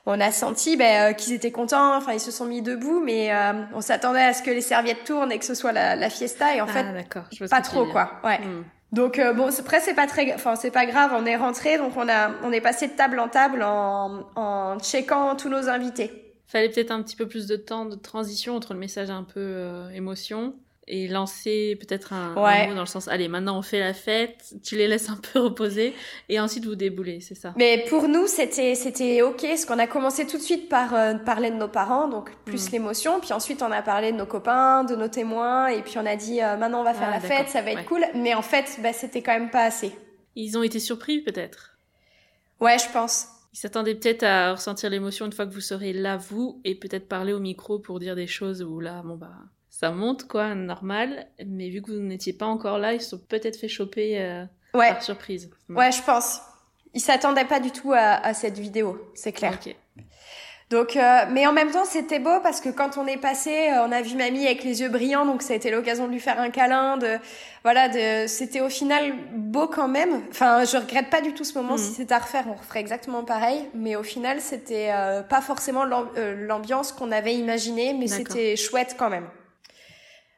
on a senti ben, euh, qu'ils étaient contents, enfin ils se sont mis debout, mais euh, on s'attendait à ce que les serviettes tournent et que ce soit la, la fiesta, et en ah, fait. Je pas trop quoi. Ouais. Hmm. Donc euh, bon, après c'est pas très, enfin c'est pas grave, on est rentré, donc on a, on est passé de table en table en, en checkant tous nos invités. Fallait peut-être un petit peu plus de temps de transition entre le message un peu euh, émotion et lancer peut-être un, un Ouais. mot dans le sens allez maintenant on fait la fête, tu les laisses un peu reposer et ensuite vous déboulez, c'est ça. Mais pour nous, c'était c'était ok, parce qu'on a commencé tout de suite par euh, parler de nos parents, donc plus Mm. l'émotion, puis ensuite on a parlé de nos copains, de nos témoins, et puis on a dit euh, maintenant on va faire Ah, la fête, ça va être ouais. cool. Mais en fait, bah, c'était quand même pas assez. Ils ont été surpris peut-être? Ouais, je pense. Ils s'attendaient peut-être à ressentir l'émotion une fois que vous serez là vous et peut-être parler au micro pour dire des choses où là bon bah ça monte quoi normal mais vu que vous n'étiez pas encore là ils se sont peut-être fait choper euh, Ouais, par surprise. Ouais, je pense. Ils s'attendaient pas du tout à, à cette vidéo, c'est clair. Ok. Donc, euh, mais en même temps, c'était beau parce que quand on est passé, euh, on a vu mamie avec les yeux brillants, donc ça a été l'occasion de lui faire un câlin. De, voilà, de, c'était au final beau quand même. Enfin, je regrette pas du tout ce moment. Mhm. Si c'était à refaire, on referait exactement pareil. Mais au final, c'était euh, pas forcément euh, l'ambiance qu'on avait imaginée, mais c'était chouette quand même.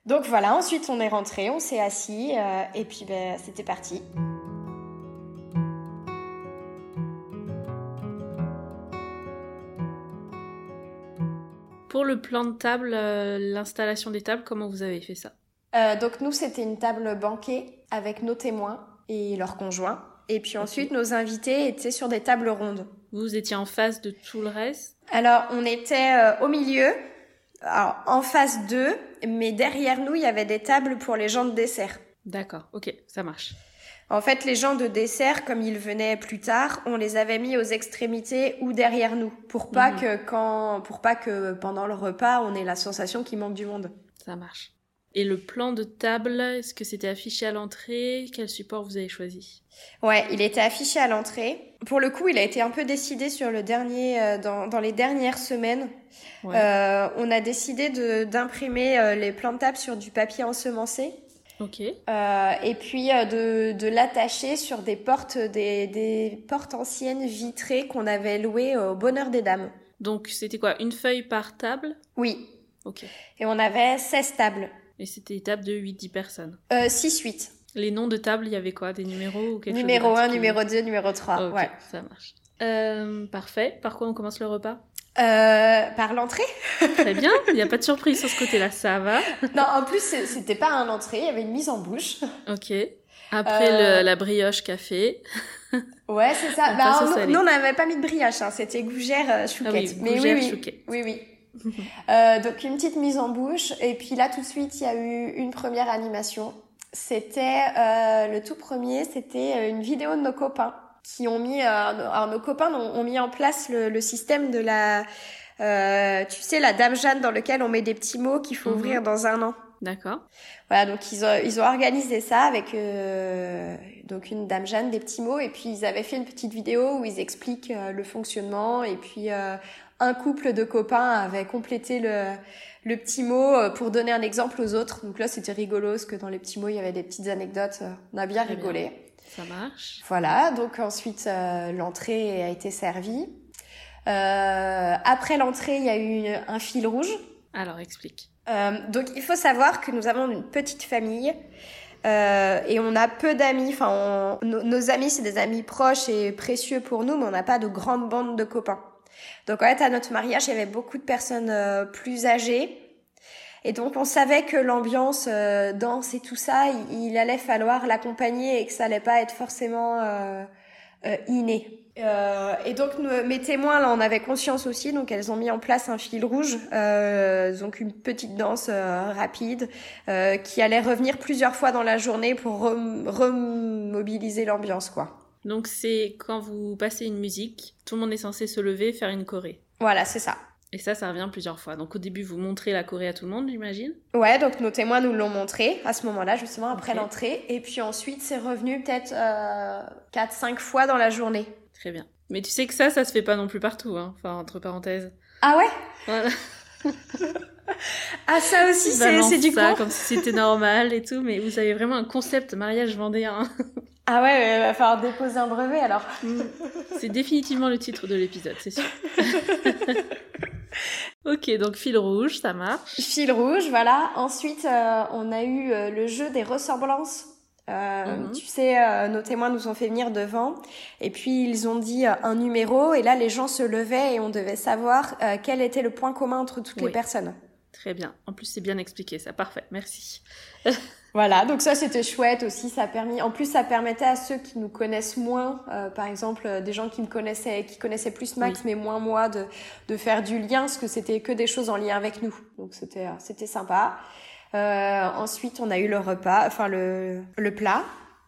Donc voilà, ensuite on est rentré, on s'est assis, euh, et puis ben, c'était parti. Pour le plan de table, euh, l'installation des tables, comment vous avez fait ça? Euh, donc nous, c'était une table banquée avec nos témoins et leurs conjoints. Et puis ensuite, nos invités étaient sur des tables rondes. Vous étiez en face de tout le reste? Alors, on était euh, au milieu, alors, en face d'eux, mais derrière nous, il y avait des tables pour les gens de dessert. D'accord, ok, ça marche. En fait, les gens de dessert, comme ils venaient plus tard, on les avait mis aux extrémités ou derrière nous, pour pas Mhm. que quand, pour pas que pendant le repas, on ait la sensation qu'il manque du monde. Ça marche. Et le plan de table, est-ce que c'était affiché à l'entrée? Quel support vous avez choisi? Ouais, il était affiché à l'entrée. Pour le coup, il a été un peu décidé sur le dernier, euh, dans, dans les dernières semaines. Ouais. Euh, on a décidé de d'imprimer euh, les plans de table sur du papier ensemencé. Ok. Et puis de, de l'attacher sur des portes, des, des portes anciennes vitrées qu'on avait louées au Bonheur des Dames. Donc c'était quoi? Une feuille par table? Oui. Ok. Et on avait 16 tables. Et c'était des tables de 8-10 personnes. Euh, 6-8. Les noms de tables, il y avait quoi? Des numéros ou quelque Numéro chose de 1, particulier? numéro 2, numéro 3. Ok, Ouais. ça marche. Euh, parfait. Par quoi on commence le repas? Euh, par l'entrée Très bien. Il n'y a pas de surprise sur ce côté-là. Ça va. Non, en plus, c'était pas un entrée, il y avait une mise en bouche. Ok. Après Euh, le- la brioche café. Ouais, c'est ça. Bah, nous, on n'avait pas mis de brioche, hein. c'était gougère euh, chouquette. Ah oui, Mais gougère oui, oui. chouquette. Oui, oui. Euh, donc une petite mise en bouche et puis là tout de suite il y a eu une première animation. C'était euh, le tout premier, c'était euh, une vidéo de nos copains qui ont mis, alors nos copains ont, ont mis en place le, le système de la, tu sais la dame Jeanne dans lequel on met des petits mots qu'il faut Mhm. ouvrir dans un an. D'accord. Voilà, donc ils ont, ils ont organisé ça avec euh, donc une dame Jeanne, des petits mots, et puis ils avaient fait une petite vidéo où ils expliquent euh, le fonctionnement, et puis euh, un couple de copains avait complété le, le petit mot euh, pour donner un exemple aux autres. Donc là, c'était rigolo, parce que dans les petits mots, il y avait des petites anecdotes, euh, on a bien Très rigolé. Ça marche. Voilà, donc ensuite euh, l'entrée a été servie. Euh, après l'entrée, il y a eu un fil rouge. Alors explique. Euh, donc il faut savoir que nous avons une petite famille euh, et on a peu d'amis. Enfin, on- nos amis c'est des amis proches et précieux pour nous, mais on n'a pas de grande bande de copains. Donc en fait à notre mariage il y avait beaucoup de personnes euh, plus âgées et donc on savait que l'ambiance euh, danse et tout ça, il, allait falloir l'accompagner et que ça allait pas être forcément euh, euh, inné. Euh, et donc mes témoins là on avait conscience aussi donc elles ont mis en place un fil rouge euh, donc une petite danse rapide qui allait revenir plusieurs fois dans la journée pour rem- remobiliser l'ambiance quoi. Donc c'est quand vous passez une musique, tout le monde est censé se lever, faire une choré. Voilà c'est ça. Et ça, ça revient plusieurs fois. Donc au début, vous montrez la choré à tout le monde, j'imagine. Ouais, donc nos témoins nous l'ont montré à ce moment-là, justement après l'entrée. Et puis ensuite, c'est revenu peut-être euh, 4-5 fois dans la journée. Très bien. Mais tu sais que ça, ça se fait pas non plus partout, hein. Enfin, entre parenthèses. Ah ouais? Voilà. Ah ça aussi, c'est du ça coup comme si c'était normal et tout, mais vous avez vraiment un concept mariage vendéen. Ah ouais, il va falloir déposer un brevet alors. Mm. C'est définitivement le titre de l'épisode, c'est sûr. ok, donc fil rouge, ça marche. Fil rouge, voilà. Ensuite, euh, on a eu euh, le jeu des ressemblances. Euh, Mhm. Tu sais, nos témoins nous ont fait venir devant et puis ils ont dit un numéro et là les gens se levaient et on devait savoir quel était le point commun entre toutes Oui. les personnes. Très bien. En plus, c'est bien expliqué, ça. Parfait, merci. Voilà, donc ça c'était chouette aussi, ça a permis. En plus, ça permettait à ceux qui nous connaissent moins, euh, par exemple euh, des gens qui me connaissaient, qui connaissaient plus Max, mais moins moi, de de faire du lien, parce que c'était que des choses en lien avec nous. Donc c'était euh, c'était sympa. Euh, ensuite, on a eu le repas, enfin le le plat.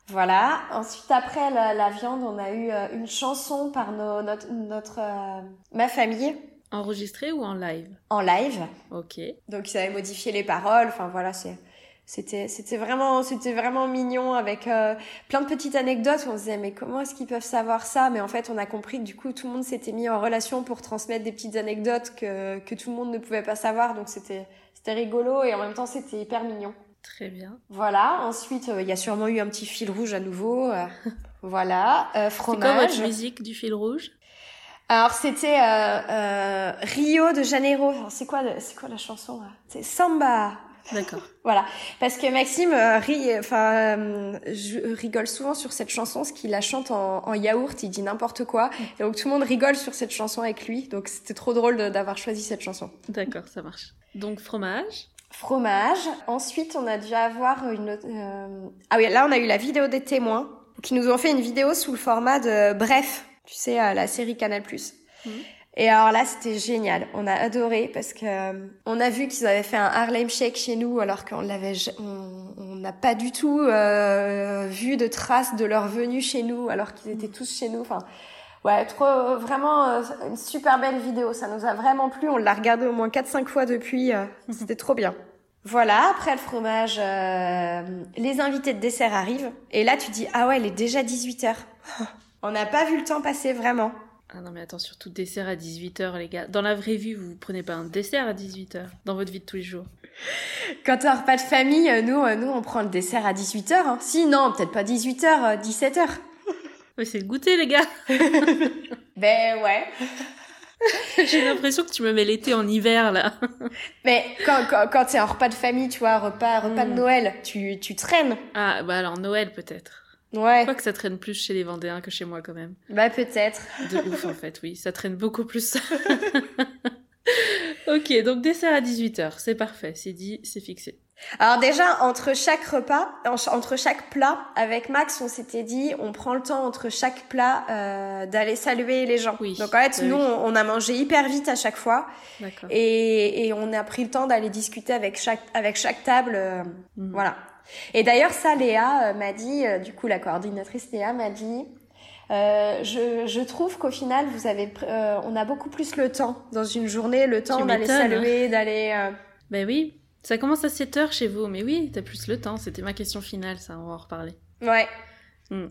Voilà. Ensuite, après la, la viande, on a eu une chanson par nos, notre notre euh, ma famille Enregistré ou en live? En live. Ok. Donc ils avaient modifié les paroles. Enfin voilà, c'est c'était c'était vraiment c'était vraiment mignon avec euh, plein de petites anecdotes. où On se disait mais comment est-ce qu'ils peuvent savoir ça? Mais en fait, on a compris que du coup tout le monde s'était mis en relation pour transmettre des petites anecdotes que que tout le monde ne pouvait pas savoir. Donc c'était c'était rigolo et en même temps c'était hyper mignon. Très bien. Voilà. Ensuite, euh, il y a sûrement eu un petit fil rouge à nouveau. euh, voilà. Euh, C'est quoi fromage. votre musique du fil rouge? Alors c'était euh, euh, Rio de Janeiro. Alors, C'est quoi c'est quoi la chanson C'est Samba. D'accord. Voilà, parce que Maxime euh, rit, enfin, euh, je rigole souvent sur cette chanson, ce qu'il la chante en, en yaourt, il dit n'importe quoi, et donc tout le monde rigole sur cette chanson avec lui, donc c'était trop drôle d'avoir choisi cette chanson. D'accord, ça marche. Donc fromage. fromage. Ensuite, on a dû avoir une autre... euh, Ah oui, là, on a eu la vidéo des témoins qui nous ont fait une vidéo sous le format de Bref, tu sais, la série Canal+. Mhm. Et alors là, c'était génial. On a adoré parce que euh, on a vu qu'ils avaient fait un Harlem Shake chez nous alors qu'on l'avait, on n'a pas du tout euh, vu de traces de leur venue chez nous alors qu'ils étaient tous chez nous. Enfin, ouais, trop vraiment euh, une super belle vidéo. Ça nous a vraiment plu. On l'a regardé au moins 4-5 fois depuis. euh, c'était trop bien. Voilà, après le fromage, euh, les invités de dessert arrivent. Et là, tu dis, ah ouais, il est déjà 18h. On n'a pas vu le temps passer, vraiment. Ah non mais attends, surtout dessert à 18h les gars. Dans la vraie vie, vous prenez pas un dessert à 18h dans votre vie de tous les jours. Quand t'as un repas de famille, euh, nous, euh, nous, on prend le dessert à 18h. Hein. Si, non, peut-être pas 18h, 17h. Mais c'est le goûter les gars Ben ouais. J'ai l'impression que tu me mets l'été en hiver là. Mais quand, quand, quand c'est un repas de famille, tu vois, repas, repas de Mm. Noël, tu, tu traînes. Ah bah alors Noël peut-être. Je Ouais, crois que ça traîne plus chez les Vendéens que chez moi quand même. bah peut-être. De ouf en fait, oui, ça traîne beaucoup plus. ok, donc dessert à 18h, c'est parfait, c'est dit, c'est fixé. Alors déjà, entre chaque repas, en- entre chaque plat, avec Max, on s'était dit, on prend le temps entre chaque plat euh, d'aller saluer les gens. Oui, Donc en fait, bah nous, oui. on a mangé hyper vite à chaque fois. Et, et on a pris le temps d'aller discuter avec chaque avec chaque table euh, Mhm. voilà et d'ailleurs ça Léa euh, m'a dit euh, du coup la coordinatrice Léa m'a dit euh, je, je trouve qu'au final vous avez euh, on a beaucoup plus le temps dans une journée le temps d'aller hein. saluer d'aller euh, Ben oui, ça commence à 7h chez vous, mais oui, t'as plus le temps, c'était ma question finale, ça, on va en reparler. ouais Hmm.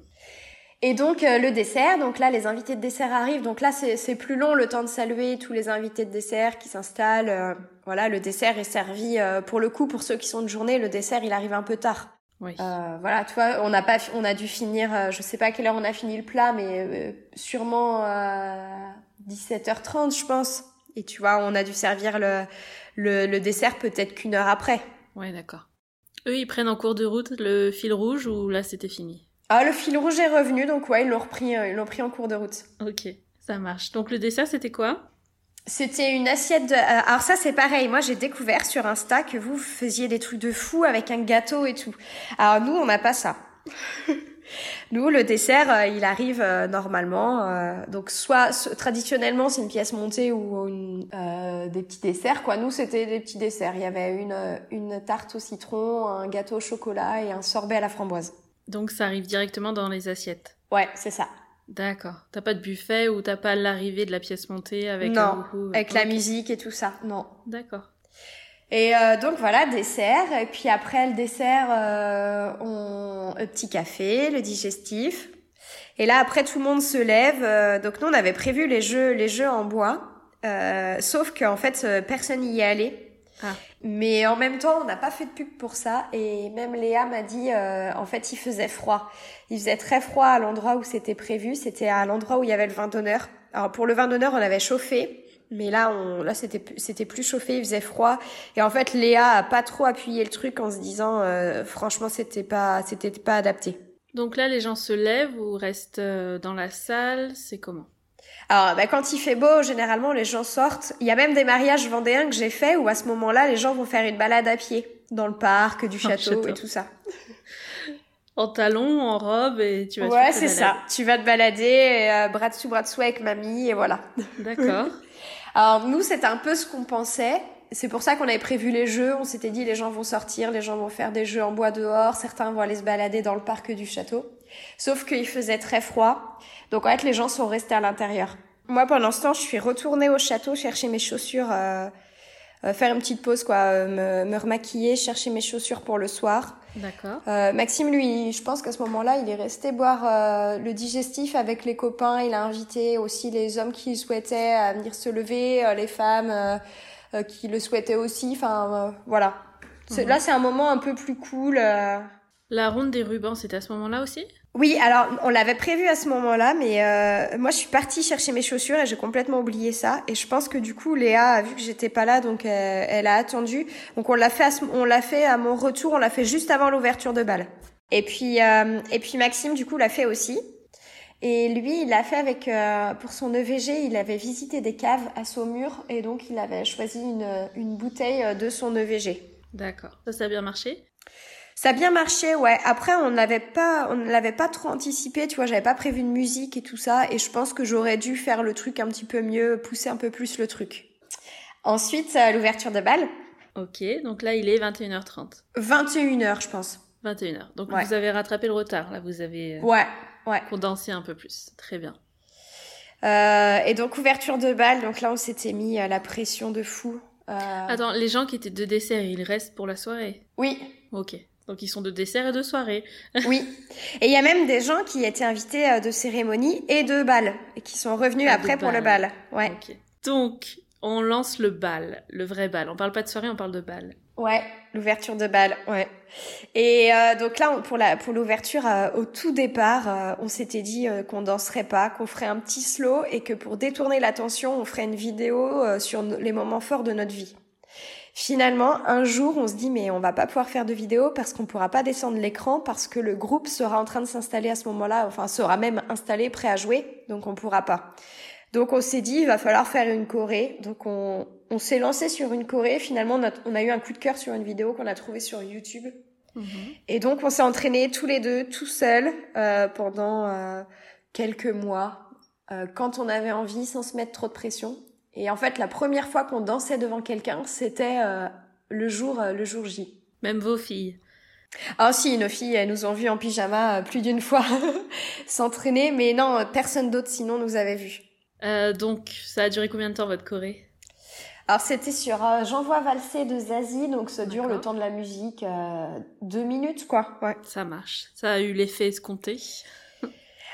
Et donc euh, le dessert donc là les invités de dessert arrivent donc là c'est plus long le temps de saluer tous les invités de dessert qui s'installent euh, voilà le dessert est servi euh, pour le coup pour ceux qui sont de journée le dessert il arrive un peu tard Oui. Euh, voilà, tu vois, on n'a pas, on a dû finir, euh, je sais pas à quelle heure on a fini le plat, mais euh, sûrement euh, 17h30, je pense. Et tu vois, on a dû servir le, le, le dessert peut-être qu'une heure après. Ouais, d'accord. Eux, ils prennent en cours de route le fil rouge ou là, c'était fini? Ah, le fil rouge est revenu, donc ouais, ils l'ont repris, euh, ils l'ont pris en cours de route. Ok, ça marche. Donc le dessert, c'était quoi? C'était une assiette de... euh, alors ça, c'est pareil. Moi, j'ai découvert sur Insta que vous faisiez des trucs de fou avec un gâteau et tout. Alors nous, on n'a pas ça. Nous, le dessert, euh, il arrive euh, normalement. euh, donc, soit so- traditionnellement, c'est une pièce montée ou une, euh, des petits desserts. Quoi, nous, c'était des petits desserts. Il y avait une une tarte au citron, un gâteau au chocolat et un sorbet à la framboise. Donc ça arrive directement dans les assiettes. Ouais, c'est ça. D'accord. T'as pas de buffet ou t'as pas l'arrivée de la pièce montée avec Non, un beaucoup- Avec la musique et tout ça. Non. D'accord. Et euh, donc voilà, dessert. Et puis après le dessert, euh, on... un petit café, le digestif. Et là après tout le monde se lève. euh, donc nous on avait prévu les jeux, les jeux en bois. Euh, sauf qu'en fait euh, personne n'y est allé. Ah. Mais en même temps, on n'a pas fait de pub pour ça. Et même Léa m'a dit, euh, en fait, il faisait froid. Il faisait très froid à l'endroit où c'était prévu. C'était à l'endroit où il y avait le vin d'honneur. Alors pour le vin d'honneur, on avait chauffé. Mais là, on, là, c'était, c'était plus chauffé, il faisait froid. Et en fait, Léa a pas trop appuyé le truc en se disant, euh, franchement, c'était pas, c'était pas adapté. Donc là, les gens se lèvent ou restent euh, dans la salle C'est comment? Alors, bah, quand il fait beau, généralement, les gens sortent. Il y a même des mariages vendéens que j'ai fait où à ce moment-là, les gens vont faire une balade à pied dans le parc, du le château, château. et tout ça. En talons, en robe et tu vas te Ouais, c'est ça. Tu vas te balader, euh, bras dessous, bras dessous avec mamie, et voilà. D'accord. Alors, nous, c'était un peu ce qu'on pensait. C'est pour ça qu'on avait prévu les jeux. On s'était dit, les gens vont sortir, les gens vont faire des jeux en bois dehors, certains vont aller se balader dans le parc du château. Sauf qu'il faisait très froid. Donc, en fait, les gens sont restés à l'intérieur. Moi, pendant ce temps, je suis retournée au château chercher mes chaussures, euh, euh, faire une petite pause, quoi, euh, me, me remaquiller, chercher mes chaussures pour le soir. D'accord. Euh, Maxime, lui, je pense qu'à ce moment-là, il est resté boire euh, le digestif avec les copains. Il a invité aussi les hommes qui souhaitaient à venir se lever, euh, les femmes qui le souhaitaient aussi. Enfin, voilà. Mhm. Là, c'est un moment un peu plus cool. euh. La ronde des rubans, c'était à ce moment-là aussi? Oui, alors on l'avait prévu à ce moment-là, mais euh, moi je suis partie chercher mes chaussures et j'ai complètement oublié ça. Et je pense que du coup Léa a vu que j'étais pas là, donc euh, elle a attendu. Donc on l'a fait, à on l'a fait à mon retour, on l'a fait juste avant l'ouverture de bal. Et puis euh, et puis Maxime du coup l'a fait aussi. Et lui, il l'a fait avec pour son EVG, il avait visité des caves à Saumur et donc il avait choisi une une bouteille de son EVG. D'accord. Ça, ça a bien marché? Ça a bien marché, ouais. Après, on n'avait pas, on ne l'avait pas trop anticipé, tu vois. J'avais pas prévu de musique et tout ça, et je pense que j'aurais dû faire le truc un petit peu mieux, pousser un peu plus le truc. Ensuite, euh, l'ouverture de bal. Ok, donc là, il est 21h30. 21h, je pense. 21h. Donc Ouais. vous avez rattrapé le retard, là, vous avez euh, Ouais, ouais. condensé un peu plus. Très bien. Euh, et donc ouverture de bal, donc là on s'était mis à la pression de fou. Euh, Attends, les gens qui étaient de dessert, ils restent pour la soirée? Oui, Ok. Donc ils sont de dessert et de soirée. oui. Et il y a même des gens qui étaient invités euh, de cérémonie et de bal et qui sont revenus Ah, après pour le bal. Ouais. Donc, on lance le bal, le vrai bal. On parle pas de soirée, on parle de bal. ouais, l'ouverture de bal, ouais. Et euh, donc là on- pour la pour l'ouverture euh, au tout départ, euh, on s'était dit qu'on danserait pas, qu'on ferait un petit slow et que pour détourner l'attention, on ferait une vidéo sur les moments forts de notre vie. Finalement, un jour, on se dit mais on va pas pouvoir faire de vidéo parce qu'on pourra pas descendre l'écran parce que le groupe sera en train de s'installer à ce moment-là, enfin sera même installé, prêt à jouer, donc on pourra pas. Donc on s'est dit il va falloir faire une choré. Donc on, on s'est lancé sur une choré. Finalement, on a, on a eu un coup de cœur sur une vidéo qu'on a trouvée sur YouTube. Et donc on s'est entraînés tous les deux, tout seuls, euh, pendant euh, quelques mois, euh, quand on avait envie, sans se mettre trop de pression. Et en fait, la première fois qu'on dansait devant quelqu'un, c'était euh, le jour, euh, le jour J. Même vos filles. Ah si, nos filles, elles nous ont vus en pyjama euh, plus d'une fois s'entraîner, mais non, personne d'autre sinon nous avait vus. Euh, donc, ça a duré combien de temps votre choré Alors c'était sur euh, J'envoie valser de Zazie, donc ça dure le temps de la musique, euh, deux minutes quoi. Ouais. Ça marche. Ça a eu l'effet escompté.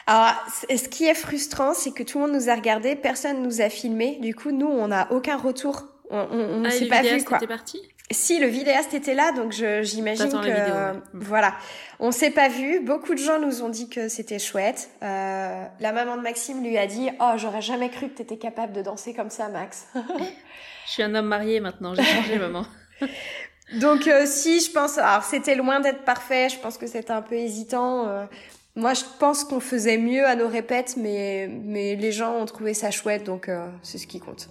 Alors ce qui est frustrant, c'est que tout le monde nous a regardé, personne nous a filmé, du coup nous on n'a aucun retour. On, ne ah, s'est pas vu quoi. était parti Si le vidéaste était là, donc j'imagine que vidéo, euh, ouais. Voilà, on s'est pas vu. Beaucoup de gens nous ont dit que c'était chouette. Euh, la maman de Maxime lui a dit "Oh, j'aurais jamais cru que t'étais capable de danser comme ça, Max." Je suis un homme marié maintenant, j'ai changé maman. donc euh, si, je pense. Alors c'était loin d'être parfait. Je pense que c'était un peu hésitant. Moi, je pense qu'on faisait mieux à nos répètes, mais mais les gens ont trouvé ça chouette, donc euh, c'est ce qui compte.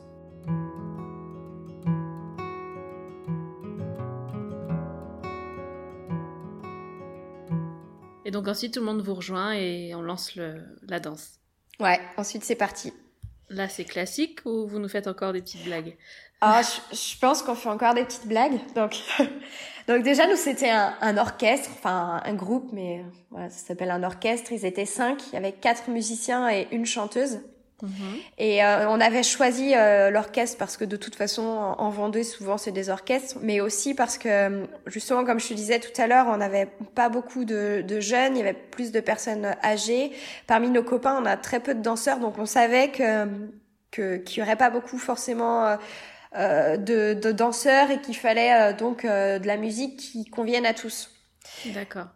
Et donc ensuite, tout le monde vous rejoint et on lance le, la danse. Ouais. Ensuite, c'est parti. Là, c'est classique ou vous nous faites encore des petites blagues? Ah, je, je pense qu'on fait encore des petites blagues. Donc, donc déjà, nous, c'était un, un orchestre, enfin un groupe, mais euh, voilà, ça s'appelle un orchestre. Ils étaient cinq, il y avait quatre musiciens et une chanteuse. Et euh, on avait choisi euh, l'orchestre parce que de toute façon, en en Vendée, souvent, c'est des orchestres, mais aussi parce que, euh, justement, comme je te disais tout à l'heure, on n'avait pas beaucoup de, de jeunes, il y avait plus de personnes âgées. Parmi nos copains, on a très peu de danseurs, donc on savait que qu'il y aurait pas beaucoup forcément euh, de, de danseurs et qu'il fallait euh, donc euh, de la musique qui convienne à tous. D'accord.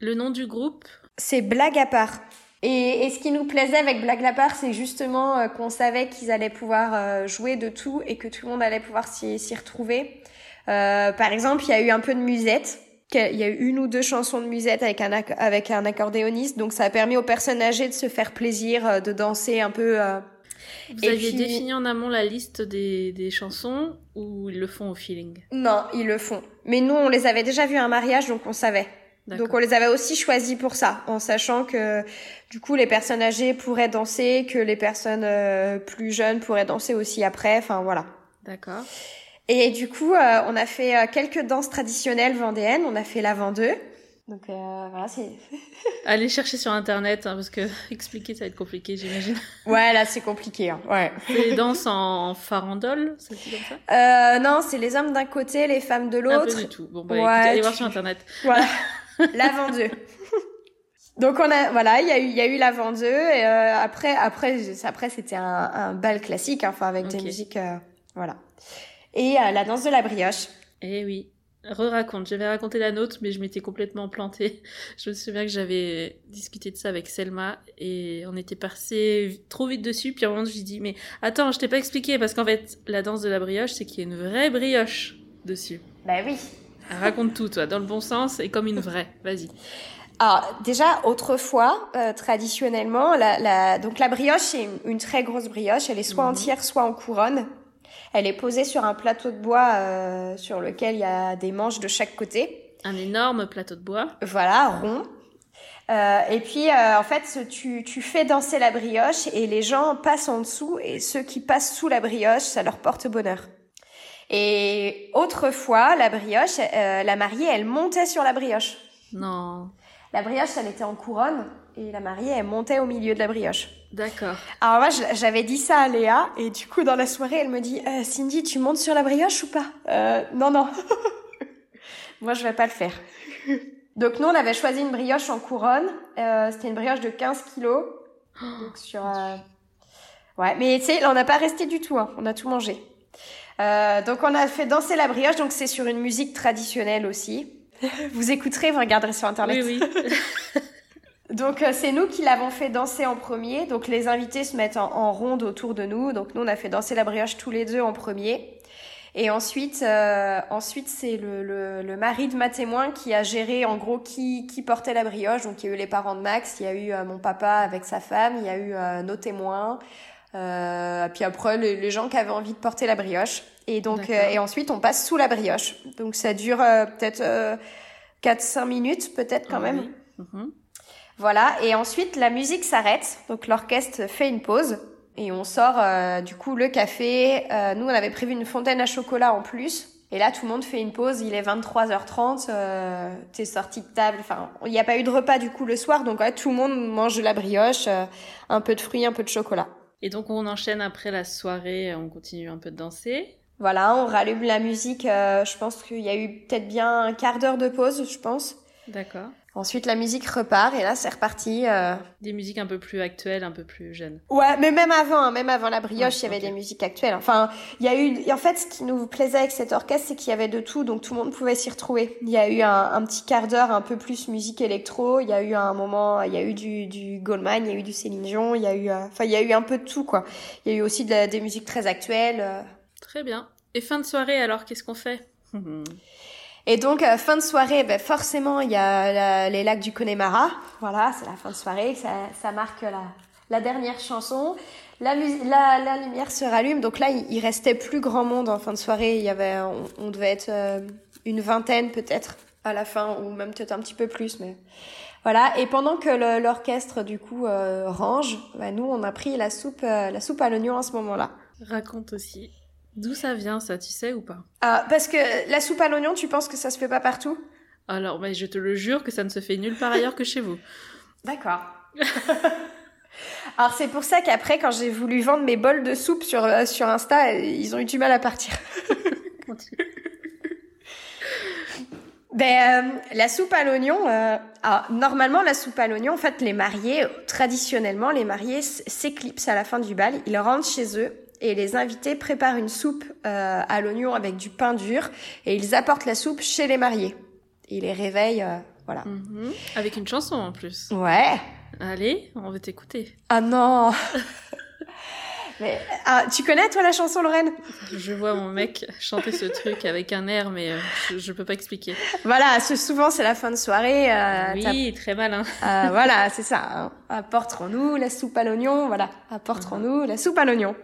Le nom du groupe? C'est blague à part. Et, et ce qui nous plaisait avec blague à part, c'est justement euh, qu'on savait qu'ils allaient pouvoir euh, jouer de tout et que tout le monde allait pouvoir s'y retrouver. Euh, par exemple, il y a eu un peu de musette. Il y a eu une ou deux chansons de musette avec un, avec un accordéoniste, donc ça a permis aux personnes âgées de se faire plaisir, euh, de danser un peu. euh, Vous Et aviez puis- défini en amont la liste des, des chansons ou ils le font au feeling? Non, ils le font. Mais nous, on les avait déjà vus à un mariage, donc on savait. Donc on les avait aussi choisis pour ça, en sachant que du coup les personnes âgées pourraient danser, que les personnes euh, plus jeunes pourraient danser aussi après, enfin voilà. D'accord. Et du coup, euh, on a fait euh, quelques danses traditionnelles vendéennes, on a fait la vendeux. Donc euh, voilà, c'est... Allez chercher sur internet hein, parce que expliquer ça va être compliqué, j'imagine. Ouais, là c'est compliqué, hein. ouais. C'est des danses en farandole, dit comme ça? Euh, non, c'est les hommes d'un côté, les femmes de Un peu l'autre. du tout. Bon, bah Ouais, écoutez, allez voir sur internet. Voilà, la vendeux. Donc on a voilà, il y a eu il y a eu la vendeux et euh, après après après c'était un, un bal classique hein, enfin avec des musiques euh, voilà. Et euh, la danse de la brioche. Eh oui. Re-raconte. J'avais raconté la nôtre, mais je m'étais complètement plantée. Je me souviens que j'avais discuté de ça avec Selma et on était passé trop vite dessus. Puis à un moment, je lui dis, mais attends, je t'ai pas expliqué parce qu'en fait, la danse de la brioche, c'est qu'il y a une vraie brioche dessus. Bah oui. Raconte tout, toi, dans le bon sens et comme une vraie. Vas-y. Alors déjà autrefois euh, traditionnellement la, la donc la brioche c'est une, une très grosse brioche, elle est soit Mhm. entière soit en couronne. Elle est posée sur un plateau de bois euh, sur lequel il y a des manches de chaque côté. Un énorme plateau de bois. Voilà, rond. Euh, et puis, euh, en fait, tu, tu fais danser la brioche et les gens passent en dessous et ceux qui passent sous la brioche, ça leur porte bonheur. Et autrefois, la brioche, euh, la mariée, elle montait sur la brioche. Non. La brioche, elle était en couronne et la mariée, elle montait au milieu de la brioche. D'accord. Alors moi, j'avais dit ça à Léa et du coup, dans la soirée, elle me dit Euh, Cindy, tu montes sur la brioche ou pas? Euh, Non, non. moi, je vais pas le faire. Donc nous, on avait choisi une brioche en couronne. Euh, C'était une brioche de 15 kilos. Donc sur... euh, Ouais, mais tu sais, on n'a pas resté du tout. hein. On a tout mangé. Euh, donc on a fait danser la brioche. Donc c'est sur une musique traditionnelle aussi. Vous écouterez, vous regarderez sur Internet. Oui, oui. Donc euh, c'est nous qui l'avons fait danser en premier. Donc les invités se mettent en, en ronde autour de nous. Donc nous on a fait danser la brioche tous les deux en premier. Et ensuite, euh, ensuite c'est le, le, le mari de ma témoin qui a géré en gros qui, qui portait la brioche. Donc il y a eu les parents de Max, il y a eu euh, mon papa avec sa femme, il y a eu euh, nos témoins. Euh, puis après les, les gens qui avaient envie de porter la brioche. Et donc euh, et ensuite on passe sous la brioche. Donc ça dure euh, peut-être euh, 4-5 minutes peut-être quand Ah même. Mhm. Voilà, et ensuite la musique s'arrête, donc l'orchestre fait une pause et on sort euh, du coup le café. Euh, nous on avait prévu une fontaine à chocolat en plus. Et là tout le monde fait une pause, il est 23h30, euh, t'es sorti de table, enfin il n'y a pas eu de repas du coup le soir, donc ouais, tout le monde mange de la brioche, euh, un peu de fruits, un peu de chocolat. Et donc on enchaîne après la soirée, on continue un peu de danser. Voilà, on rallume la musique, euh, je pense qu'il y a eu peut-être bien un quart d'heure de pause, je pense. D'accord. Ensuite la musique repart et là c'est reparti. euh, Des musiques un peu plus actuelles, un peu plus jeunes. Ouais, mais même avant, hein, même avant la brioche, Ouais, il y avait des musiques actuelles. Enfin, il y a eu, en fait, ce qui nous plaisait avec cet orchestre, c'est qu'il y avait de tout, donc tout le monde pouvait s'y retrouver. Il y a eu un, un petit quart d'heure un peu plus musique électro. Il y a eu un moment, il y a eu du, du Goldman, il y a eu du Céline Dion, il y a eu, euh, enfin, il y a eu un peu de tout, quoi. Il y a eu aussi de la- des musiques très actuelles. euh. Très bien. Et fin de soirée alors, qu'est-ce qu'on fait? Et donc, euh, fin de soirée, ben, forcément, il y a les lacs du Connemara. Voilà, c'est la fin de soirée, ça, ça marque la, la dernière chanson. La, la, la lumière se rallume, donc là, il, il restait plus grand monde en fin de soirée. Il y avait, on, on devait être euh, une vingtaine peut-être à la fin, ou même peut-être un petit peu plus, mais voilà. Et pendant que l'orchestre du coup euh, range, ben, nous, on a pris la soupe, la soupe à l'oignon à ce moment-là. Raconte aussi. D'où ça vient, ça, tu sais ou pas? Ah, parce que la soupe à l'oignon, tu penses que ça se fait pas partout? Alors, mais je te le jure que ça ne se fait nulle part ailleurs que chez vous. D'accord. Alors c'est pour ça qu'après, quand j'ai voulu vendre mes bols de soupe sur, euh, sur Insta, ils ont eu du mal à partir. Ben, euh, la soupe à l'oignon, euh, alors, normalement la soupe à l'oignon, en fait les mariés, traditionnellement les mariés s'éclipsent à la fin du bal, ils rentrent chez eux et les invités préparent une soupe euh, à l'oignon avec du pain dur et ils apportent la soupe chez les mariés. Ils les réveillent, euh, voilà. Mhm. Avec une chanson en plus. Ouais. Allez, on veut t'écouter. Ah non Mais ah, tu connais toi la chanson Lorraine? Je vois mon mec chanter ce truc avec un air, mais euh, je, je peux pas expliquer. Voilà, ce souvent c'est la fin de soirée. Euh, oui, très malin. euh, voilà, c'est ça. hein. Apporterons-nous la soupe à l'oignon. Voilà, apporterons-nous la soupe à l'oignon.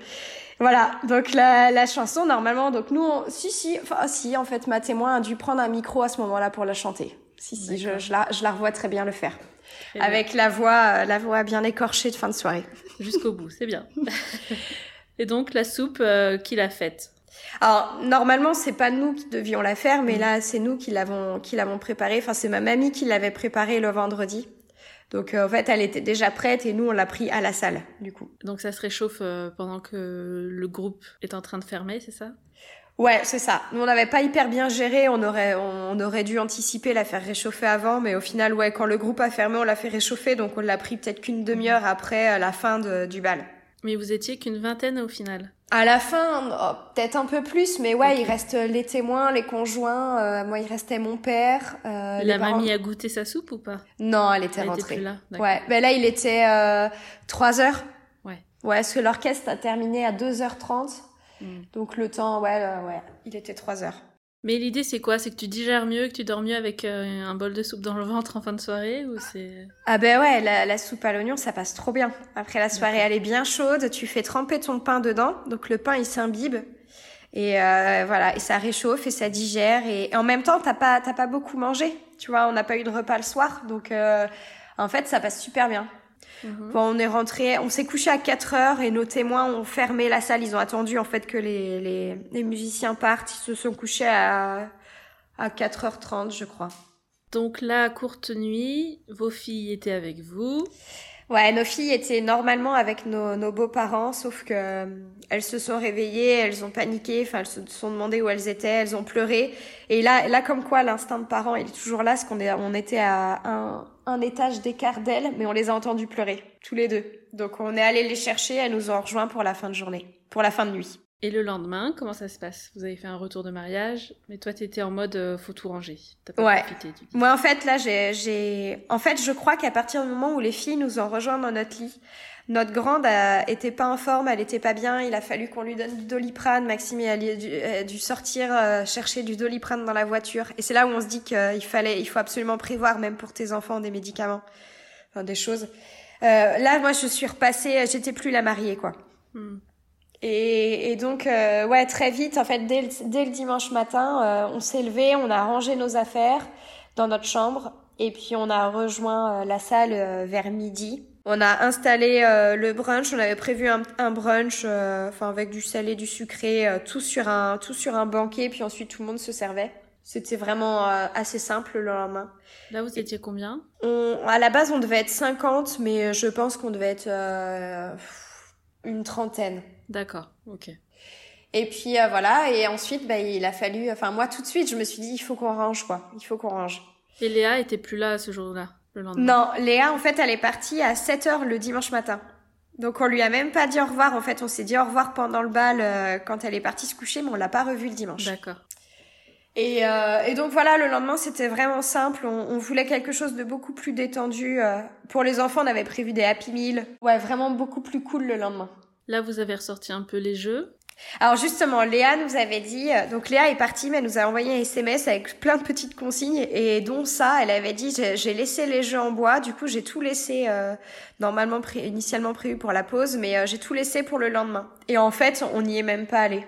Voilà, donc la, la chanson normalement, donc nous, on- si si, enfin si, en fait, ma témoin a dû prendre un micro à ce moment-là pour la chanter. Si si, je, la, je la revois très bien le faire, Très bien. avec la voix, la voix bien écorchée de fin de soirée. Jusqu'au bout, c'est bien. Et donc, la soupe euh, qu'il a faite? Alors normalement c'est pas nous qui devions la faire, mais là c'est nous qui l'avons qui l'avons préparée. Enfin c'est ma mamie qui l'avait préparée le vendredi. Donc euh, en fait elle était déjà prête et nous on l'a pris à la salle du coup. Donc, ça se réchauffe euh, pendant que le groupe est en train de fermer, c'est ça? Ouais c'est ça. Nous on n'avait pas hyper bien géré. On aurait on aurait dû anticiper la faire réchauffer avant, mais au final ouais quand le groupe a fermé on l'a fait réchauffer donc on l'a pris peut-être qu'une demi-heure après la fin de- du bal. Mais vous étiez qu'une vingtaine au final. À la fin, oh, peut-être un peu plus, mais ouais, il reste les témoins, les conjoints. euh, moi, il restait mon père. euh, la parents- mamie a goûté sa soupe ou pas? Non, elle était Elle était rentrée. plus là. Ouais, ben là, il était euh, 3 heures. Ouais. Ouais, parce que l'orchestre a terminé à 2h30. Mm. Donc le temps, ouais, euh, ouais, il était 3 heures. Mais l'idée, c'est quoi? C'est que tu digères mieux, que tu dors mieux avec euh, un bol de soupe dans le ventre en fin de soirée ou c'est... Ah ben ouais, la, la soupe à l'oignon, ça passe trop bien. Après la soirée, elle est bien chaude, tu fais tremper ton pain dedans, donc le pain, il s'imbibe. Et euh, voilà, et ça réchauffe et ça digère. Et, en même temps, t'as pas, t'as pas beaucoup mangé. Tu vois, on n'a pas eu de repas le soir. Donc, euh, en fait, ça passe super bien. Mhm. Bon, on est rentré, on s'est couché à 4 heures et nos témoins ont fermé la salle. Ils ont attendu en fait que les, les, les musiciens partent. Ils se sont couchés à, à 4h30, je crois. Donc la courte nuit, vos filles étaient avec vous. Ouais, nos filles étaient normalement avec nos, nos beaux-parents, sauf que euh, elles se sont réveillées, elles ont paniqué, enfin elles se sont demandé où elles étaient, elles ont pleuré. Et là, là comme quoi l'instinct de parent, il est toujours là, parce qu'on est, on était à un, un étage d'écart d'elles, mais on les a entendus pleurer tous les deux. Donc on est allé les chercher, elles nous ont rejoints pour la fin de journée, pour la fin de nuit. Et le lendemain, comment ça se passe? Vous avez fait un retour de mariage, mais toi t'étais en mode euh, faut tout ranger. T'as pas Ouais. profité du Moi, en fait, là, j'ai, j'ai, en fait, je crois qu'à partir du moment où les filles nous ont rejoints dans notre lit, notre grande a, était pas en forme, elle était pas bien, il a fallu qu'on lui donne du doliprane. Maxime a dû, a dû sortir euh, chercher du doliprane dans la voiture. Et c'est là où on se dit qu'il fallait, il faut absolument prévoir, même pour tes enfants, des médicaments, enfin, des choses. Euh, là, moi, je suis repassée, j'étais plus la mariée, quoi. Hmm. Et, et donc, euh, ouais, très vite, en fait, dès le, dès le dimanche matin, euh, on s'est levé, on a rangé nos affaires dans notre chambre, et puis on a rejoint euh, la salle euh, vers midi. On a installé euh, le brunch, on avait prévu un, un brunch, euh, enfin avec du salé, du sucré, euh, tout sur un tout sur un banquet, puis ensuite tout le monde se servait. C'était vraiment euh, assez simple le lendemain. Là vous étiez combien? On, à la base, on devait être 50, mais je pense qu'on devait être euh, une trentaine. D'accord, ok. Et puis euh, voilà, et ensuite, bah, il a fallu, enfin moi tout de suite, je me suis dit, il faut qu'on range quoi, il faut qu'on range. Et Léa était plus là ce jour-là, le lendemain? Non, Léa, en fait, elle est partie à 7 heures le dimanche matin. Donc on lui a même pas dit au revoir, en fait, on s'est dit au revoir pendant le bal euh, quand elle est partie se coucher, mais on l'a pas revue le dimanche. D'accord. Et, euh, et donc voilà, le lendemain, c'était vraiment simple. On, on voulait quelque chose de beaucoup plus détendu. euh. Pour les enfants, on avait prévu des Happy Meal. Ouais, vraiment beaucoup plus cool le lendemain. Là vous avez ressorti un peu les jeux. Alors justement, Léa nous avait dit, euh, donc Léa est partie, mais elle nous a envoyé un SMS avec plein de petites consignes, et dont ça, elle avait dit, j'ai laissé les jeux en bois, du coup j'ai tout laissé, euh, normalement pré- initialement prévu pour la pause, mais euh, j'ai tout laissé pour le lendemain. Et en fait, on n'y est même pas allé.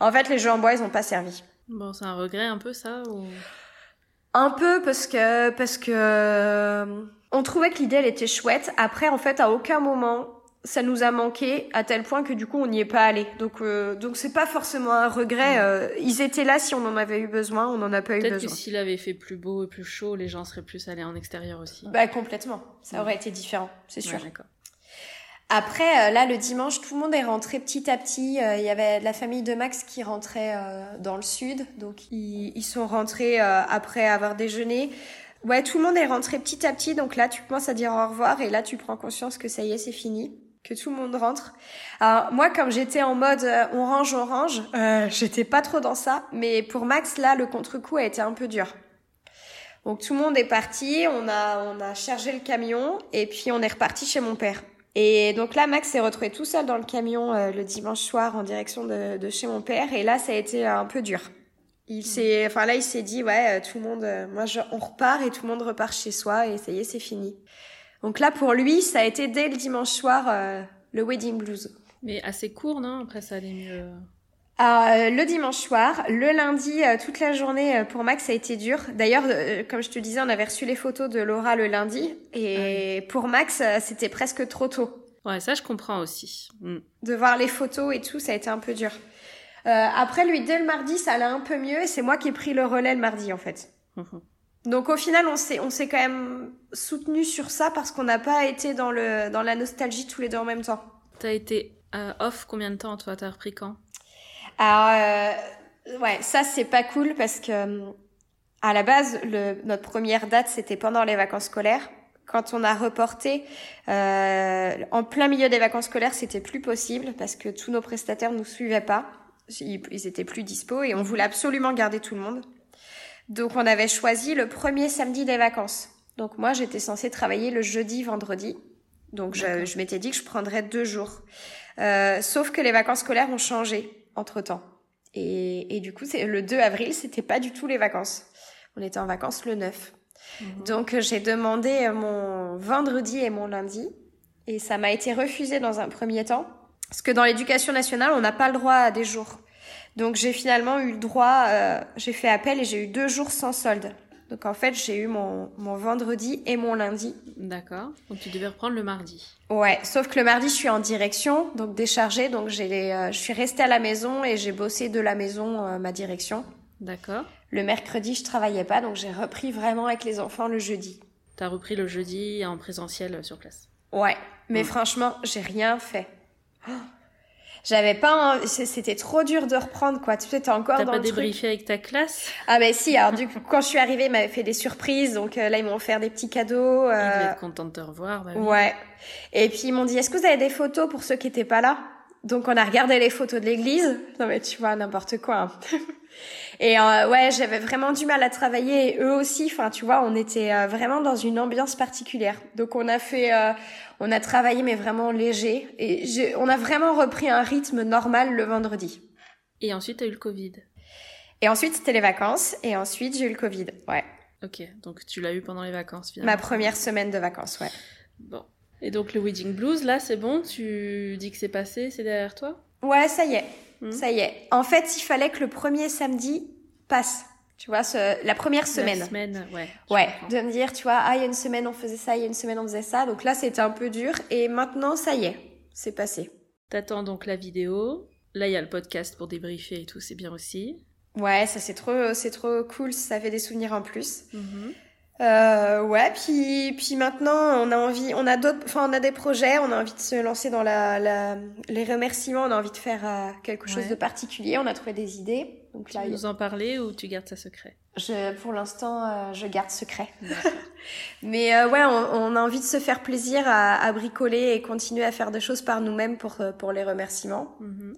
En fait, les jeux en bois, ils ont pas servi. Bon, c'est un regret un peu ça ou... Un peu parce que parce que euh, on trouvait que l'idée elle était chouette. Après en fait à aucun moment ça nous a manqué à tel point que du coup on n'y est pas allé. Donc euh, donc c'est pas forcément un regret. euh, ils étaient là si on en avait eu besoin, on n'en a pas eu Peut-être que besoin. s'il avait fait plus beau et plus chaud, les gens seraient plus allés en extérieur aussi. Bah complètement. Ça aurait été différent, c'est sûr. Ouais, d'accord. Après, euh, là, le dimanche, tout le monde est rentré petit à petit. Euh, Il y avait la famille de Max qui rentrait euh, dans le sud. Donc, ils, ils sont rentrés euh, après avoir déjeuné. Ouais, tout le monde est rentré petit à petit. Donc là, tu commences à dire au revoir. Et là, tu prends conscience que ça y est, c'est fini. Que tout le monde rentre. Alors, moi, comme j'étais en mode euh, on range, on range, euh, j'étais pas trop dans ça. Mais pour Max, là, le contre-coup a été un peu dur. Donc tout le monde est parti, on a on a chargé le camion et puis on est reparti chez mon père. Et donc là Max s'est retrouvé tout seul dans le camion euh, le dimanche soir en direction de, de chez mon père et là ça a été un peu dur. Il s'est enfin là il s'est dit ouais euh, tout le monde euh, moi je, on repart et tout le monde repart chez soi et ça y est c'est fini. Donc là pour lui ça a été dès le dimanche soir euh, le wedding blues. Mais assez court, non? Après ça allait mieux. Alors, euh, le dimanche soir, le lundi, euh, toute la journée euh, pour Max ça a été dur. D'ailleurs, euh, comme je te disais, on avait reçu les photos de Laura le lundi et pour Max c'était presque trop tôt. Ouais, ça je comprends aussi. Mm. De voir les photos et tout, ça a été un peu dur. Euh, après, lui, dès le mardi, ça allait un peu mieux et c'est moi qui ai pris le relais le mardi en fait. Mhm. Donc au final, on s'est on s'est quand même soutenu sur ça parce qu'on n'a pas été dans le dans la nostalgie tous les deux en même temps. T'as été euh, off combien de temps toi? T'as repris quand? Alors, euh, ouais, ça c'est pas cool parce que à la base, le, notre première date c'était pendant les vacances scolaires. Quand on a reporté euh, en plein milieu des vacances scolaires, c'était plus possible parce que tous nos prestataires nous suivaient pas. Ils, ils étaient plus dispo et on voulait absolument garder tout le monde. Donc on avait choisi le premier samedi des vacances. Donc moi j'étais censée travailler le jeudi, vendredi. Donc je, m'étais dit que je prendrais deux jours. Euh, sauf que les vacances scolaires ont changé entre temps. Et, et du coup, c'est le 2 avril, c'était pas du tout les vacances. On était en vacances le 9. Mhm. Donc j'ai demandé mon vendredi et mon lundi. Et ça m'a été refusé dans un premier temps. Parce que dans l'éducation nationale, on n'a pas le droit à des jours. Donc j'ai finalement eu le droit, euh, j'ai fait appel et j'ai eu deux jours sans solde. Donc en fait, j'ai eu mon, mon vendredi et mon lundi. D'accord. Donc tu devais reprendre le mardi. Ouais, sauf que le mardi, je suis en direction, donc déchargée. Donc j'ai les, euh, je suis restée à la maison et j'ai bossé de la maison euh, ma direction. D'accord. Le mercredi, je travaillais pas, donc j'ai repris vraiment avec les enfants le jeudi. T'as repris le jeudi en présentiel euh, sur place. Ouais, mais franchement, j'ai rien fait. Oh. J'avais pas, un- c'était trop dur de reprendre quoi. Tu sais, t'es encore dans pas le truc. débriefé avec ta classe? Ah ben si, alors du coup, quand je suis arrivée, ils m'avaient fait des surprises, donc euh, là ils m'ont offert des petits cadeaux. Ils euh, devaient être contents de te revoir. bah oui. Ouais. Et puis ils m'ont dit, est-ce que vous avez des photos pour ceux qui étaient pas là? Donc on a regardé les photos de l'église. Non mais tu vois, n'importe quoi. hein. Et euh, ouais, j'avais vraiment du mal à travailler. Et eux aussi, enfin tu vois, on était euh, vraiment dans une ambiance particulière. Donc on a fait, euh, on a travaillé mais vraiment léger. Et on a vraiment repris un rythme normal le vendredi. Et ensuite, t'as eu le Covid. Et ensuite c'était les vacances. Et ensuite j'ai eu le Covid. Ouais. Ok, donc tu l'as eu pendant les vacances finalement. Ma première semaine de vacances, ouais. Bon. Et donc le wedding blues, là, c'est bon? Tu dis que c'est passé, c'est derrière toi? Ouais, ça y est. Mhm. Ça y est. En fait, il fallait que le premier samedi passe. Tu vois, ce- la première semaine. La semaine, ouais. Ouais, comprends. de me dire, tu vois, ah, il y a une semaine on faisait ça, il y a une semaine on faisait ça. Donc là, c'était un peu dur. Et maintenant, ça y est, c'est passé. T'attends donc la vidéo. Là, il y a le podcast pour débriefer et tout, c'est bien aussi. Ouais, ça c'est trop, c'est trop cool. Ça fait des souvenirs en plus. Mhm. Euh, ouais, puis, puis maintenant, on a envie, on a d'autres, enfin, on a des projets, on a envie de se lancer dans la, la les remerciements, on a envie de faire euh, quelque chose Ouais. de particulier, on a trouvé des idées. Donc Tu là, veux il- nous en parler ou tu gardes ça secret? Je, pour l'instant, euh, je garde secret. Mais euh, ouais, on, on a envie de se faire plaisir à, à bricoler et continuer à faire des choses par nous-mêmes pour, euh, pour les remerciements. Mhm.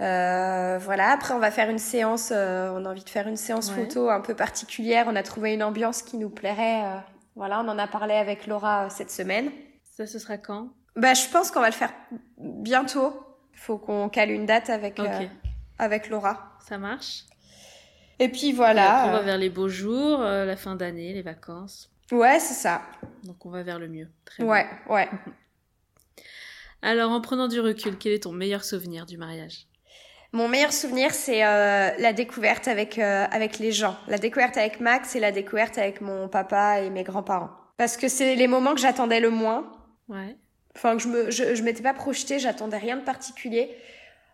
Euh, voilà, après on va faire une séance, euh, on a envie de faire une séance Ouais. photo un peu particulière. On a trouvé une ambiance qui nous plairait. euh, voilà, on en a parlé avec Laura cette semaine. Ça, ce sera quand? Bah, je pense qu'on va le faire bientôt. Il faut qu'on cale une date avec, avec Laura. ça marche. Et puis voilà. on va vers les beaux jours, la fin d'année, les vacances. Ouais, c'est ça. Donc on va vers le mieux. Très bien. Ouais, ouais. Alors, en prenant du recul, quel est ton meilleur souvenir du mariage? Mon meilleur souvenir, c'est euh, la découverte avec euh, avec les gens, la découverte avec Max et la découverte avec mon papa et mes grands-parents. Parce que c'est les moments que j'attendais le moins. Ouais. Enfin, que je me je, je m'étais pas projetée, j'attendais rien de particulier.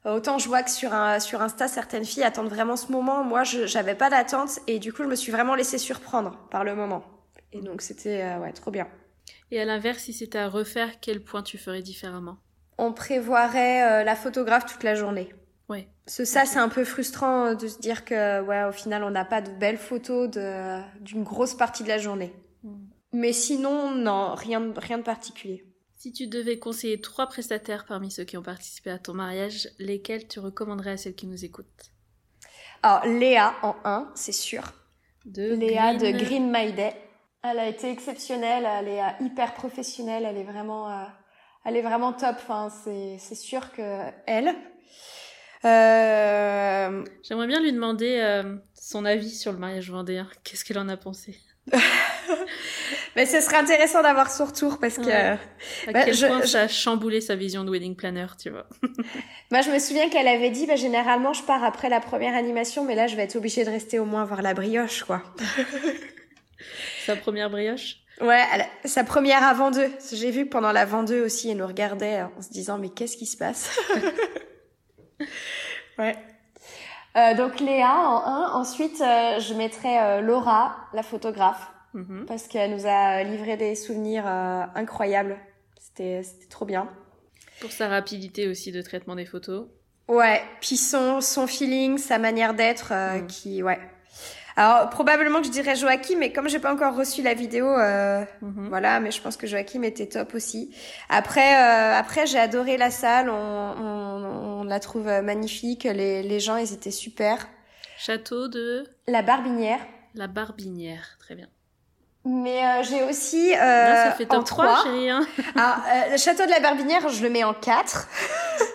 Autant je vois que sur un sur Insta, certaines filles attendent vraiment ce moment. Moi, je j'avais pas d'attente et du coup, je me suis vraiment laissée surprendre par le moment. Et donc, c'était euh, ouais trop bien. Et à l'inverse, si c'était à refaire, quel point tu ferais différemment? On prévoirait euh, la photographe toute la journée. Ouais. Ce, ça, c'est un peu frustrant euh, de se dire que, ouais, au final, on n'a pas de belles photos de, d'une grosse partie de la journée. Mm. Mais sinon, non, rien, de- rien de particulier. Si tu devais conseiller trois prestataires parmi ceux qui ont participé à ton mariage, lesquels tu recommanderais à celles qui nous écoutent? Alors, Léa en 1, c'est sûr. De Léa de Green My Day. Elle a été exceptionnelle, elle est euh, hyper professionnelle, elle est vraiment, euh, elle est vraiment top. Enfin, c'est, c'est sûr que elle. Euh, J'aimerais bien lui demander euh, son avis sur le mariage vendéen. Qu'est-ce qu'elle en a pensé? Mais ce serait intéressant d'avoir son retour parce que Ouais. À Bah, quel je- point je- ça a chamboulé sa vision de wedding planner, tu vois? Moi, je me souviens qu'elle avait dit, bah, généralement, je pars après la première animation, mais là, je vais être obligée de rester au moins voir la brioche, quoi. Sa première brioche? Ouais, elle- sa première avant deux. J'ai vu que pendant la avant deux aussi, elle nous regardait en se disant, mais qu'est-ce qui se passe? Ouais. Euh, donc Léa en un. Ensuite, euh, je mettrai euh, Laura, la photographe, Mhm. parce qu'elle nous a livré des souvenirs euh, incroyables. C'était, c'était trop bien. Pour sa rapidité aussi de traitement des photos. Ouais, puis son, son feeling, sa manière d'être, euh, Mm. qui, ouais. Alors, probablement que je dirais Joachim, mais comme j'ai pas encore reçu la vidéo, euh, Mhm. voilà, mais je pense que Joachim était top aussi. Après, euh, après j'ai adoré la salle, on, on, on la trouve euh, magnifique, les, les gens, ils étaient super. Château de La Barbinière. la Barbinière, très bien. Mais euh, j'ai aussi euh, Là, ça fait en top 3, trois. chérie. Hein Alors, euh, le château de la Barbinière, je le mets en 4.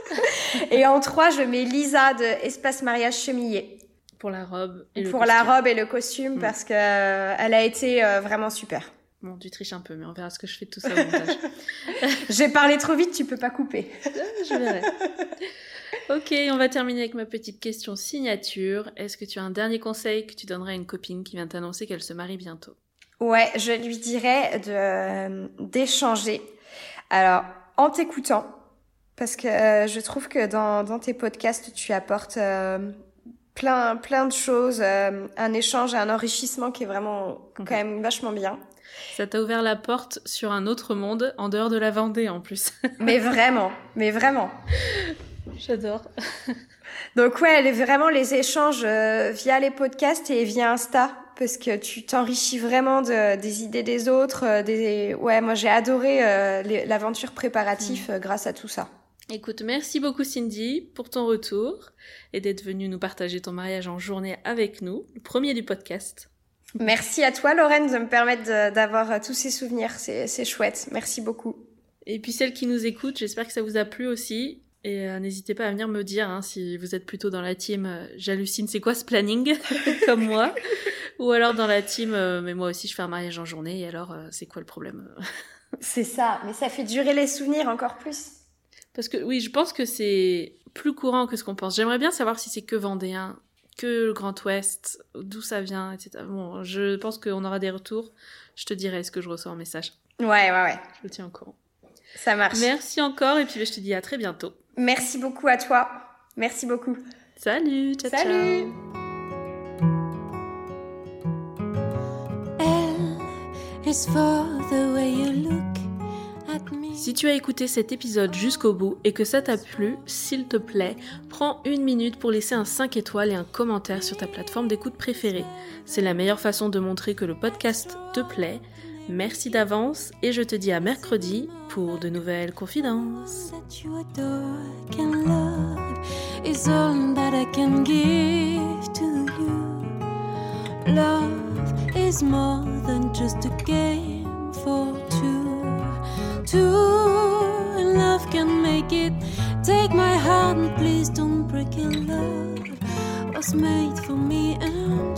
et en 3, je mets Lisa de Espace Mariage Chemillé. Pour la robe et le pour la costume. robe et le costume Mm. parce que euh, elle a été euh, vraiment super. Bon, tu triches un peu, mais on verra ce que je fais de tout ça au montage. J'ai parlé trop vite, tu peux pas couper. je verrai. Ok, on va terminer avec ma petite question signature. Est-ce que tu as un dernier conseil que tu donnerais à une copine qui vient t'annoncer qu'elle se marie bientôt? Ouais, je lui dirais de d'échanger. Alors, en t'écoutant, parce que euh, je trouve que dans, dans tes podcasts, tu apportes euh, plein plein de choses, euh, un échange et un enrichissement qui est vraiment quand même vachement bien. Ça t'a ouvert la porte sur un autre monde en dehors de la Vendée en plus. mais vraiment, mais vraiment. J'adore. Donc ouais, les, vraiment les échanges via les podcasts et via Insta parce que tu t'enrichis vraiment de, des idées des autres. Des ouais, moi j'ai adoré l'aventure préparative mm. grâce à tout ça. Écoute, merci beaucoup Cindy pour ton retour et d'être venue nous partager ton mariage en journée avec nous, le premier du podcast. Merci à toi Lorraine de me permettre d'avoir euh, tous ces souvenirs, c'est chouette, merci beaucoup. Et puis celles qui nous écoutent, j'espère que ça vous a plu aussi. Et euh, n'hésitez pas à venir me dire hein, si vous êtes plutôt dans la team euh, j'hallucine, c'est quoi ce planning comme moi? Ou alors dans la team mais moi aussi je fais un mariage en journée et alors c'est quoi le problème? C'est ça, mais ça fait durer les souvenirs encore plus. Parce que oui, je pense que c'est plus courant que ce qu'on pense. J'aimerais bien savoir si c'est que vendéen, que le Grand Ouest, d'où ça vient, etc. Bon, je pense qu'on aura des retours. Je te dirai ce que je reçois en message. Ouais, ouais, ouais. Je le tiens au courant. Ça marche. Merci encore et puis je te dis à très bientôt. Merci beaucoup à toi. Merci beaucoup. Salut, ciao, Salut. ciao. Si tu as écouté cet épisode jusqu'au bout et que ça t'a plu, s'il te plaît, prends une minute pour laisser un 5 étoiles et un commentaire sur ta plateforme d'écoute préférée. C'est la meilleure façon de montrer que le podcast te plaît. Merci d'avance et je te dis à mercredi pour de nouvelles confidences. And love can make it. Take my hand, please don't break it. Love was made for me and